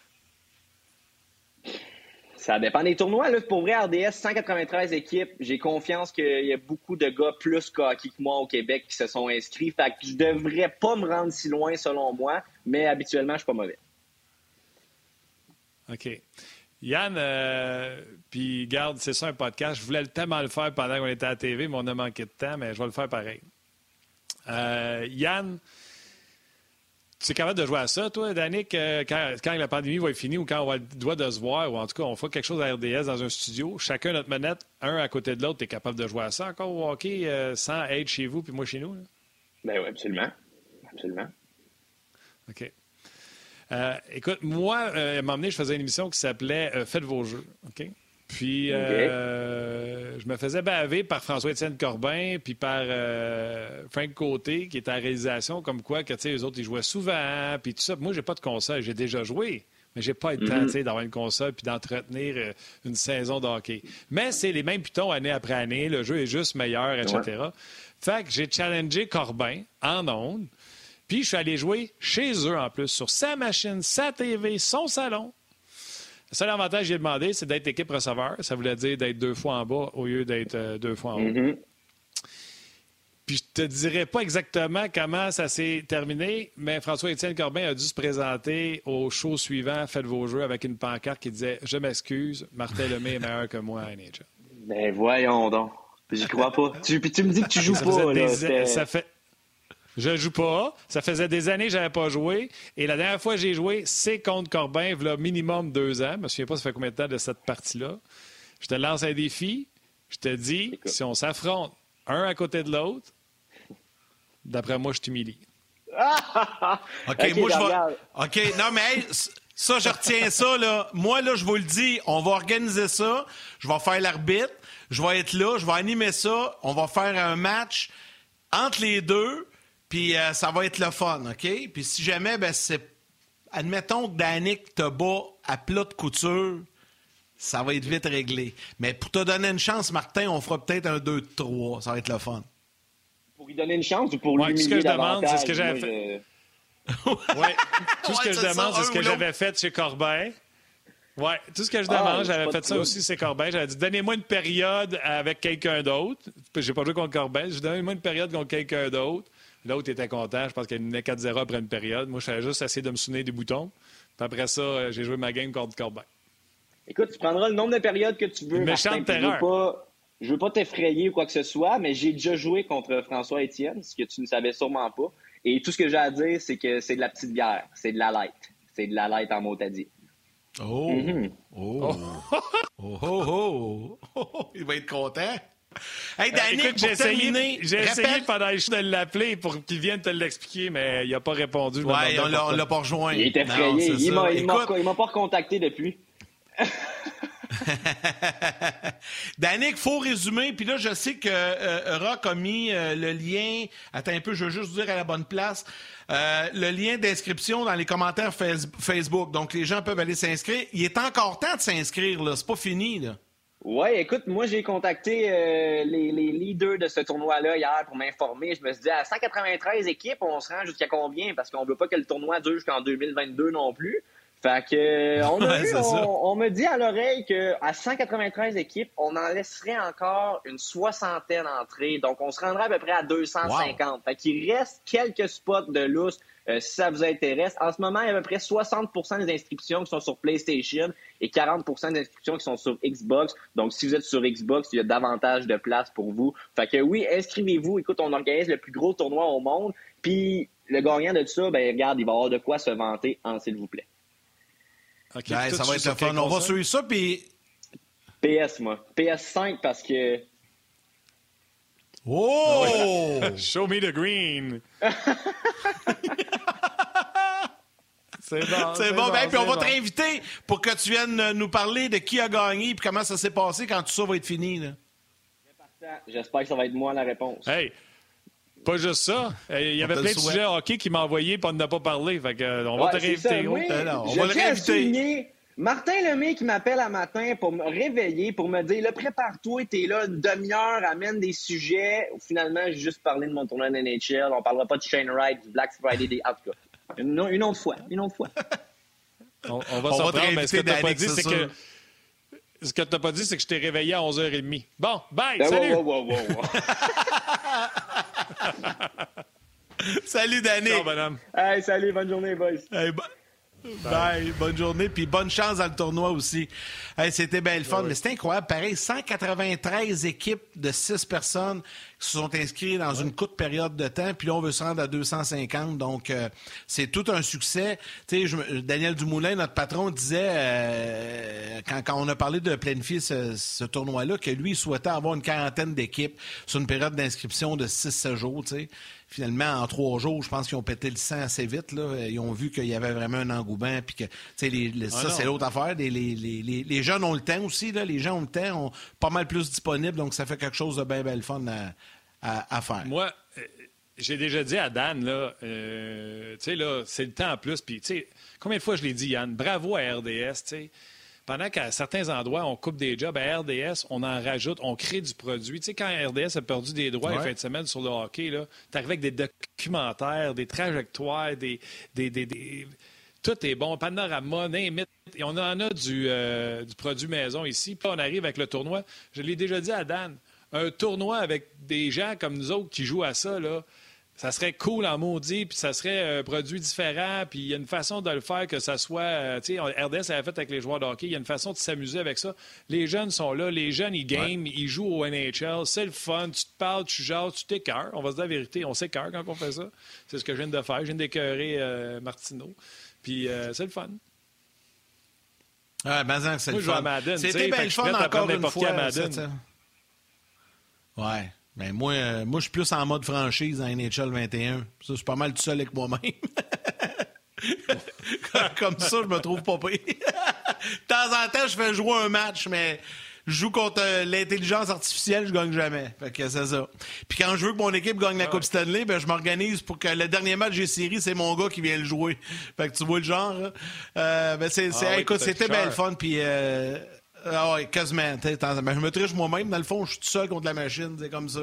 Ça dépend des tournois. Là, pour vrai, RDS, 193 équipes. J'ai confiance qu'il y a beaucoup de gars plus coqués que moi au Québec qui se sont inscrits. Fait que je devrais pas me rendre si loin selon moi, mais habituellement, je suis pas mauvais. OK. Yann, euh, puis garde, c'est ça un podcast. Je voulais tellement le faire pendant qu'on était à la TV, mais on a manqué de temps, mais je vais le faire pareil. Euh, Yann, tu es capable de jouer à ça, toi, Danick, euh, quand, la pandémie va être finie ou quand on va doit de se voir, ou en tout cas, on fait quelque chose à RDS dans un studio, chacun notre manette, un à côté de l'autre, tu es capable de jouer à ça encore au hockey euh, sans être chez vous puis moi chez nous? Ben oui, absolument. Absolument. OK. écoute, moi, à un moment donné, je faisais une émission qui s'appelait Faites vos jeux. OK? Puis, euh, je me faisais baver par François-Étienne Corbin, puis par euh, Frank Côté, qui était à réalisation, comme quoi, que, tu sais, les autres, ils jouaient souvent, puis tout ça. Moi, j'ai pas de console. J'ai déjà joué, mais j'ai pas le temps, mhm. d'avoir une console puis d'entretenir euh, une saison de hockey. Mais c'est les mêmes pitons année après année. Le jeu est juste meilleur, etc. Fait que j'ai challengé Corbin en ondes, puis je suis allé jouer chez eux, en plus, sur sa machine, sa TV, son salon. Le seul avantage que j'ai demandé, c'est d'être équipe receveur. Ça voulait dire d'être deux fois en bas au lieu d'être euh, deux fois en haut. Mhm. Puis je te dirais pas exactement comment ça s'est terminé, mais François-Étienne Corbin a dû se présenter au show suivant, Faites vos jeux, avec une pancarte qui disait Je m'excuse, Martin Lemay est meilleur que moi à NHL. Ben voyons donc. J'y crois pas. tu, puis tu me dis que tu joues Ça pas. Là, des- ça fait. Je joue pas. Ça faisait des années que j'avais pas joué. Et la dernière fois que j'ai joué, c'est contre Corbin, il minimum deux ans. Je me souviens pas ça fait combien de temps de cette partie-là. Je te lance un défi. Je te dis, Écoute. si on s'affronte un à côté de l'autre, d'après moi, je t'humilie. OK, Ok, moi, je vais. OK, non, mais hey, ça, je retiens ça, là. Moi, là, je vous le dis, on va organiser ça. Je vais faire l'arbitre. Je vais être là. Je vais animer ça. On va faire un match entre les deux. Puis euh, ça va être le fun, OK? Puis si jamais, ben, c'est. Admettons que Danick te bat à plat de couture. Ça va être vite réglé. Mais pour te donner une chance, Martin, on fera peut-être un 2-3. Ça va être le fun. Pour lui donner une chance ou pour Ouais, lui ce que je demande, c'est ce que j'avais fait. Ouais. Tout ce que je ça, demande, c'est ce que j'avais fait chez Corbin. Ouais, tout ce que je Ah, demande, j'avais fait ça aussi, c'est Corbin. J'avais dit, donnez-moi une période avec quelqu'un d'autre. J'ai pas joué contre Corbin. J'ai dit, donnez-moi une période contre quelqu'un d'autre. L'autre était content. Je pense qu'il menait 4-0 après une période. Moi, je savais juste essayer de me souvenir des boutons. Puis après ça, euh, j'ai joué ma game contre Corbin. Écoute, tu prendras le nombre de périodes que tu veux. Une méchante terreur. Je veux pas, je veux pas t'effrayer ou quoi que ce soit, mais j'ai déjà joué contre François Étienne, ce que tu ne savais sûrement pas. Et tout ce que j'ai à dire, c'est que c'est de la petite bière. C'est de la light. C'est de la light en mot t'as dit. Oh! Mhm. Oh! Oh, oh, oh! Oh, Il va être content. Hey, Danny, Euh, Écoute, j'ai essayé, j'ai essayé pendant les de l'appeler pour qu'il vienne te l'expliquer, mais il n'a pas répondu. Ouais, on l'a- pas rejoint. Il est Non, effrayé. il ça. m'a il m'a- Écoute, il m'a pas recontacté depuis. Danick, faut résumer. Puis là, je sais que euh, Rock a mis euh, le lien. Attends un peu, je veux juste dire à la bonne place. Euh, le lien d'inscription dans les commentaires Face- Facebook. Donc, les gens peuvent aller s'inscrire. Il est encore temps de s'inscrire, là. C'est pas fini, là. Ouais, écoute, moi j'ai contacté euh, les, les leaders de ce tournoi-là hier pour m'informer. Je me suis dit à 193 équipes, on se rend jusqu'à combien? Parce qu'on veut pas que le tournoi dure jusqu'en 2022 non plus. Fait que euh, on, a Ouais, on, on me dit à l'oreille que à 193 équipes, on en laisserait encore une soixantaine entrées. Donc on se rendrait à peu près à 250. Fait qu'il reste quelques spots de lousse euh, si ça vous intéresse. En ce moment, il y a à peu près 60% des inscriptions qui sont sur PlayStation et 40% des inscriptions qui sont sur Xbox. Donc, si vous êtes sur Xbox, il y a davantage de place pour vous. Fait que oui, inscrivez-vous. Écoute, on organise le plus gros tournoi au monde. Puis, le gagnant de tout ça, ben regarde, il va avoir de quoi se vanter, en s'il vous plaît. OK, Ouais, tout ça va sur être le fun. On va suivre ça, puis... PS, moi. PS5 parce que... Oh! Show me the green. c'est bon. C'est bon, ben, puis on va bon. te réinviter pour que tu viennes euh, nous parler de qui a gagné puis comment ça s'est passé quand tout ça va être fini. Là. J'espère que ça va être moi la réponse. Hey, pas juste ça. Hey, Il y avait plein de souhaite. sujets hockey qui m'a envoyé et on n'a pas parlé. Fait que, euh, on va te réinviter. On je va le réinviter. Martin Lemay qui m'appelle à matin pour me réveiller, pour me dire, là, prépare-toi, t'es là une demi-heure, amène des sujets. Finalement, j'ai juste parlé de mon tournoi de NHL. On parlera pas de Shane Wright, du Black Friday, des... En tout cas, une, une autre fois, une autre fois. On, on va On s'en prendre, mais ce que tu pas dit, c'est que. Ce que tu pas dit, c'est que je t'ai réveillé à 11h30. Bon, bye, Ben, salut! wow, wow, wow, wow. Salut, Danny. Ciao, bonhomme. hey, salut, bonne journée, boys. Hey, Bye. Bonne journée, puis bonne chance dans le tournoi aussi. Hey, c'était bien le fun, mais c'était incroyable. Pareil, 193 équipes de 6 personnes qui se sont inscrites dans une courte période de temps, puis là, on veut se rendre à 250. Donc, euh, c'est tout un succès. Je Daniel Dumoulin, notre patron, disait, euh, quand, quand on a parlé de planifier ce, ce tournoi-là, que lui, il souhaitait avoir une quarantaine d'équipes sur une période d'inscription de 6-7 jours. Finalement, en trois jours, je pense qu'ils ont pété le sang assez vite. Là. Ils ont vu qu'il y avait vraiment un engouement. Puis que, les- les- ça, c'est l'autre affaire. Les, les, les, les- les jeunes ont le temps aussi. Là. Les gens ont le temps, ont pas mal plus disponible. Donc, ça fait quelque chose de bien, bien fun à, à, à faire. Moi, euh, j'ai déjà dit à Dan, là, euh, là, c'est le temps en plus. Puis, combien de fois je l'ai dit, Yann? Bravo à RDS, tu sais. Pendant qu'à certains endroits, on coupe des jobs, à RDS, on en rajoute, on crée du produit. Tu sais, quand RDS a perdu des droits Ouais. la fin de semaine sur le hockey, là, t'arrives avec des documentaires, des trajectoires, des, des, des- des- Tout est bon. Panorama, Némit. Et on en a du, euh, du produit maison ici. Puis on arrive avec le tournoi. Je l'ai déjà dit à Dan. Un tournoi avec des gens comme nous autres qui jouent à ça, là, ça serait cool en maudit, puis ça serait un produit différent, puis il y a une façon de le faire que ça soit. Euh, tu sais, RDS avait fait avec les joueurs de hockey, il y a une façon de s'amuser avec ça. Les jeunes sont là, les jeunes, ils game, ils jouent au NHL, c'est le fun, tu te parles, tu jases, tu t'écœures. On va se dire la vérité, on s'écœure quand on fait ça. C'est ce que je viens de faire. Je viens d'écœurer euh, Martineau. Puis euh, c'est le fun. Ouais, ben, c'est le fun. C'était bien le fun encore une fois. Ouais. Ben moi, euh, moi je suis plus en mode franchise en NHL 21. Ça, je suis pas mal tout seul avec moi-même. Comme ça, je me trouve pas pris. de temps en temps, je fais jouer un match, mais je joue contre euh, l'intelligence artificielle, je gagne jamais. Fait que c'est ça. Puis quand je veux que mon équipe gagne la Coupe Stanley, ben je m'organise pour que le dernier match des séries, c'est mon gars qui vient le jouer. Fait que tu vois le genre. Euh, ben c'est, ah écoute, c'était belle fun. Puis euh, ah oui, quasiment. Je me triche moi-même. Dans le fond, je suis tout seul contre la machine, c'est comme ça.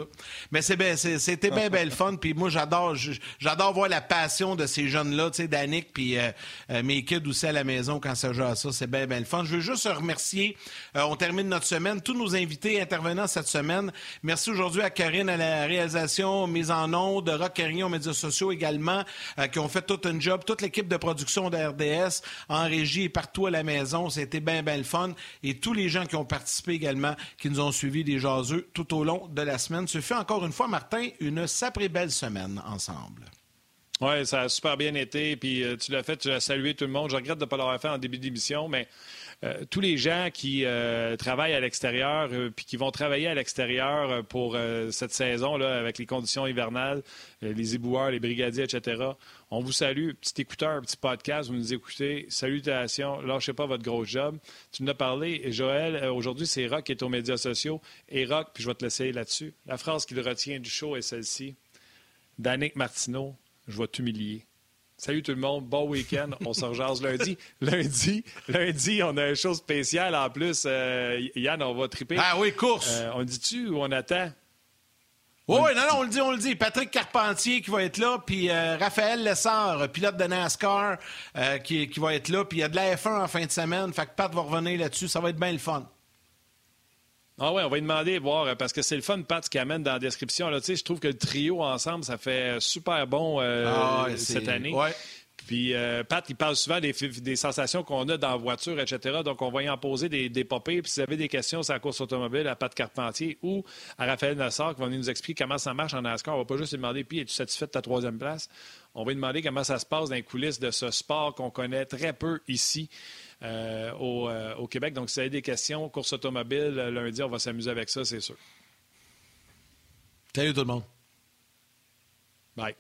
Mais c'est bien, c'était bien, bien le fun. Puis moi, j'adore, j'adore voir la passion de ces jeunes-là, tu sais, Danick, puis euh, euh, mes kids aussi à la maison quand ça joue à ça. C'est bien, bien le fun. Je veux juste remercier, euh, on termine notre semaine, tous nos invités intervenants cette semaine. Merci aujourd'hui à Karine à la réalisation, mise en ondes, de Rock aux médias sociaux également, qui ont fait tout un job. Toute l'équipe de production de RDS, en régie et partout à la maison. C'était bien, bien le fun. Et tous les gens qui ont participé également, qui nous ont suivis des jaseux tout au long de la semaine. Ce fait encore une fois, Martin, une sacrée belle semaine ensemble. Oui, ça a super bien été. Puis euh, tu l'as fait, tu as salué tout le monde. Je regrette de ne pas l'avoir fait en début d'émission, mais euh, tous les gens qui euh, travaillent à l'extérieur puis qui vont travailler à l'extérieur pour cette saison là, avec les conditions hivernales, les éboueurs, les brigadiers, etc. On vous salue. Petit écouteur, petit podcast, vous nous écoutez. Salutations. Lâchez pas votre gros job. Tu nous as parlé. Joël, aujourd'hui, c'est Rock qui est aux médias sociaux. Et Rock, puis je vais te laisser là-dessus. La phrase qu'il retient du show est celle-ci. Danick Martineau, je vais t'humilier. Salut tout le monde, bon week-end. On se rejase lundi. Lundi, lundi, on a une chose spéciale en plus. Euh, Yann, on va triper. Ah oui, course. Euh, on dit-tu ou on attend? Oui, non, non, on le dit, on le dit. Patrick Carpentier qui va être là, puis euh, Raphaël Lessard, pilote de NASCAR, euh, qui, qui, va être là, puis il y a de la F1 en fin de semaine. Fait que Pat va revenir là-dessus. Ça va être bien le fun. Ah oui, on va lui demander, voir, parce que c'est le fun, Pat, qui amène dans la description. Là, je trouve que le trio ensemble, ça fait super bon euh, ah cette année. Ouais. Puis euh, Pat, il parle souvent des, sensations qu'on a dans la voiture, etc. Donc, on va y en poser des, des Puis, si vous avez des questions sur la course automobile à Pat Carpentier ou à Raphaël Nassar qui va venir nous expliquer comment ça marche en NASCAR, on va pas juste lui demander, puis, es-tu satisfait de ta troisième place? On va lui demander comment ça se passe dans les coulisses de ce sport qu'on connaît très peu ici. Euh, euh, au, Québec. Donc, si vous avez des questions, course automobile, lundi, on va s'amuser avec ça, c'est sûr. Salut tout le monde. Bye.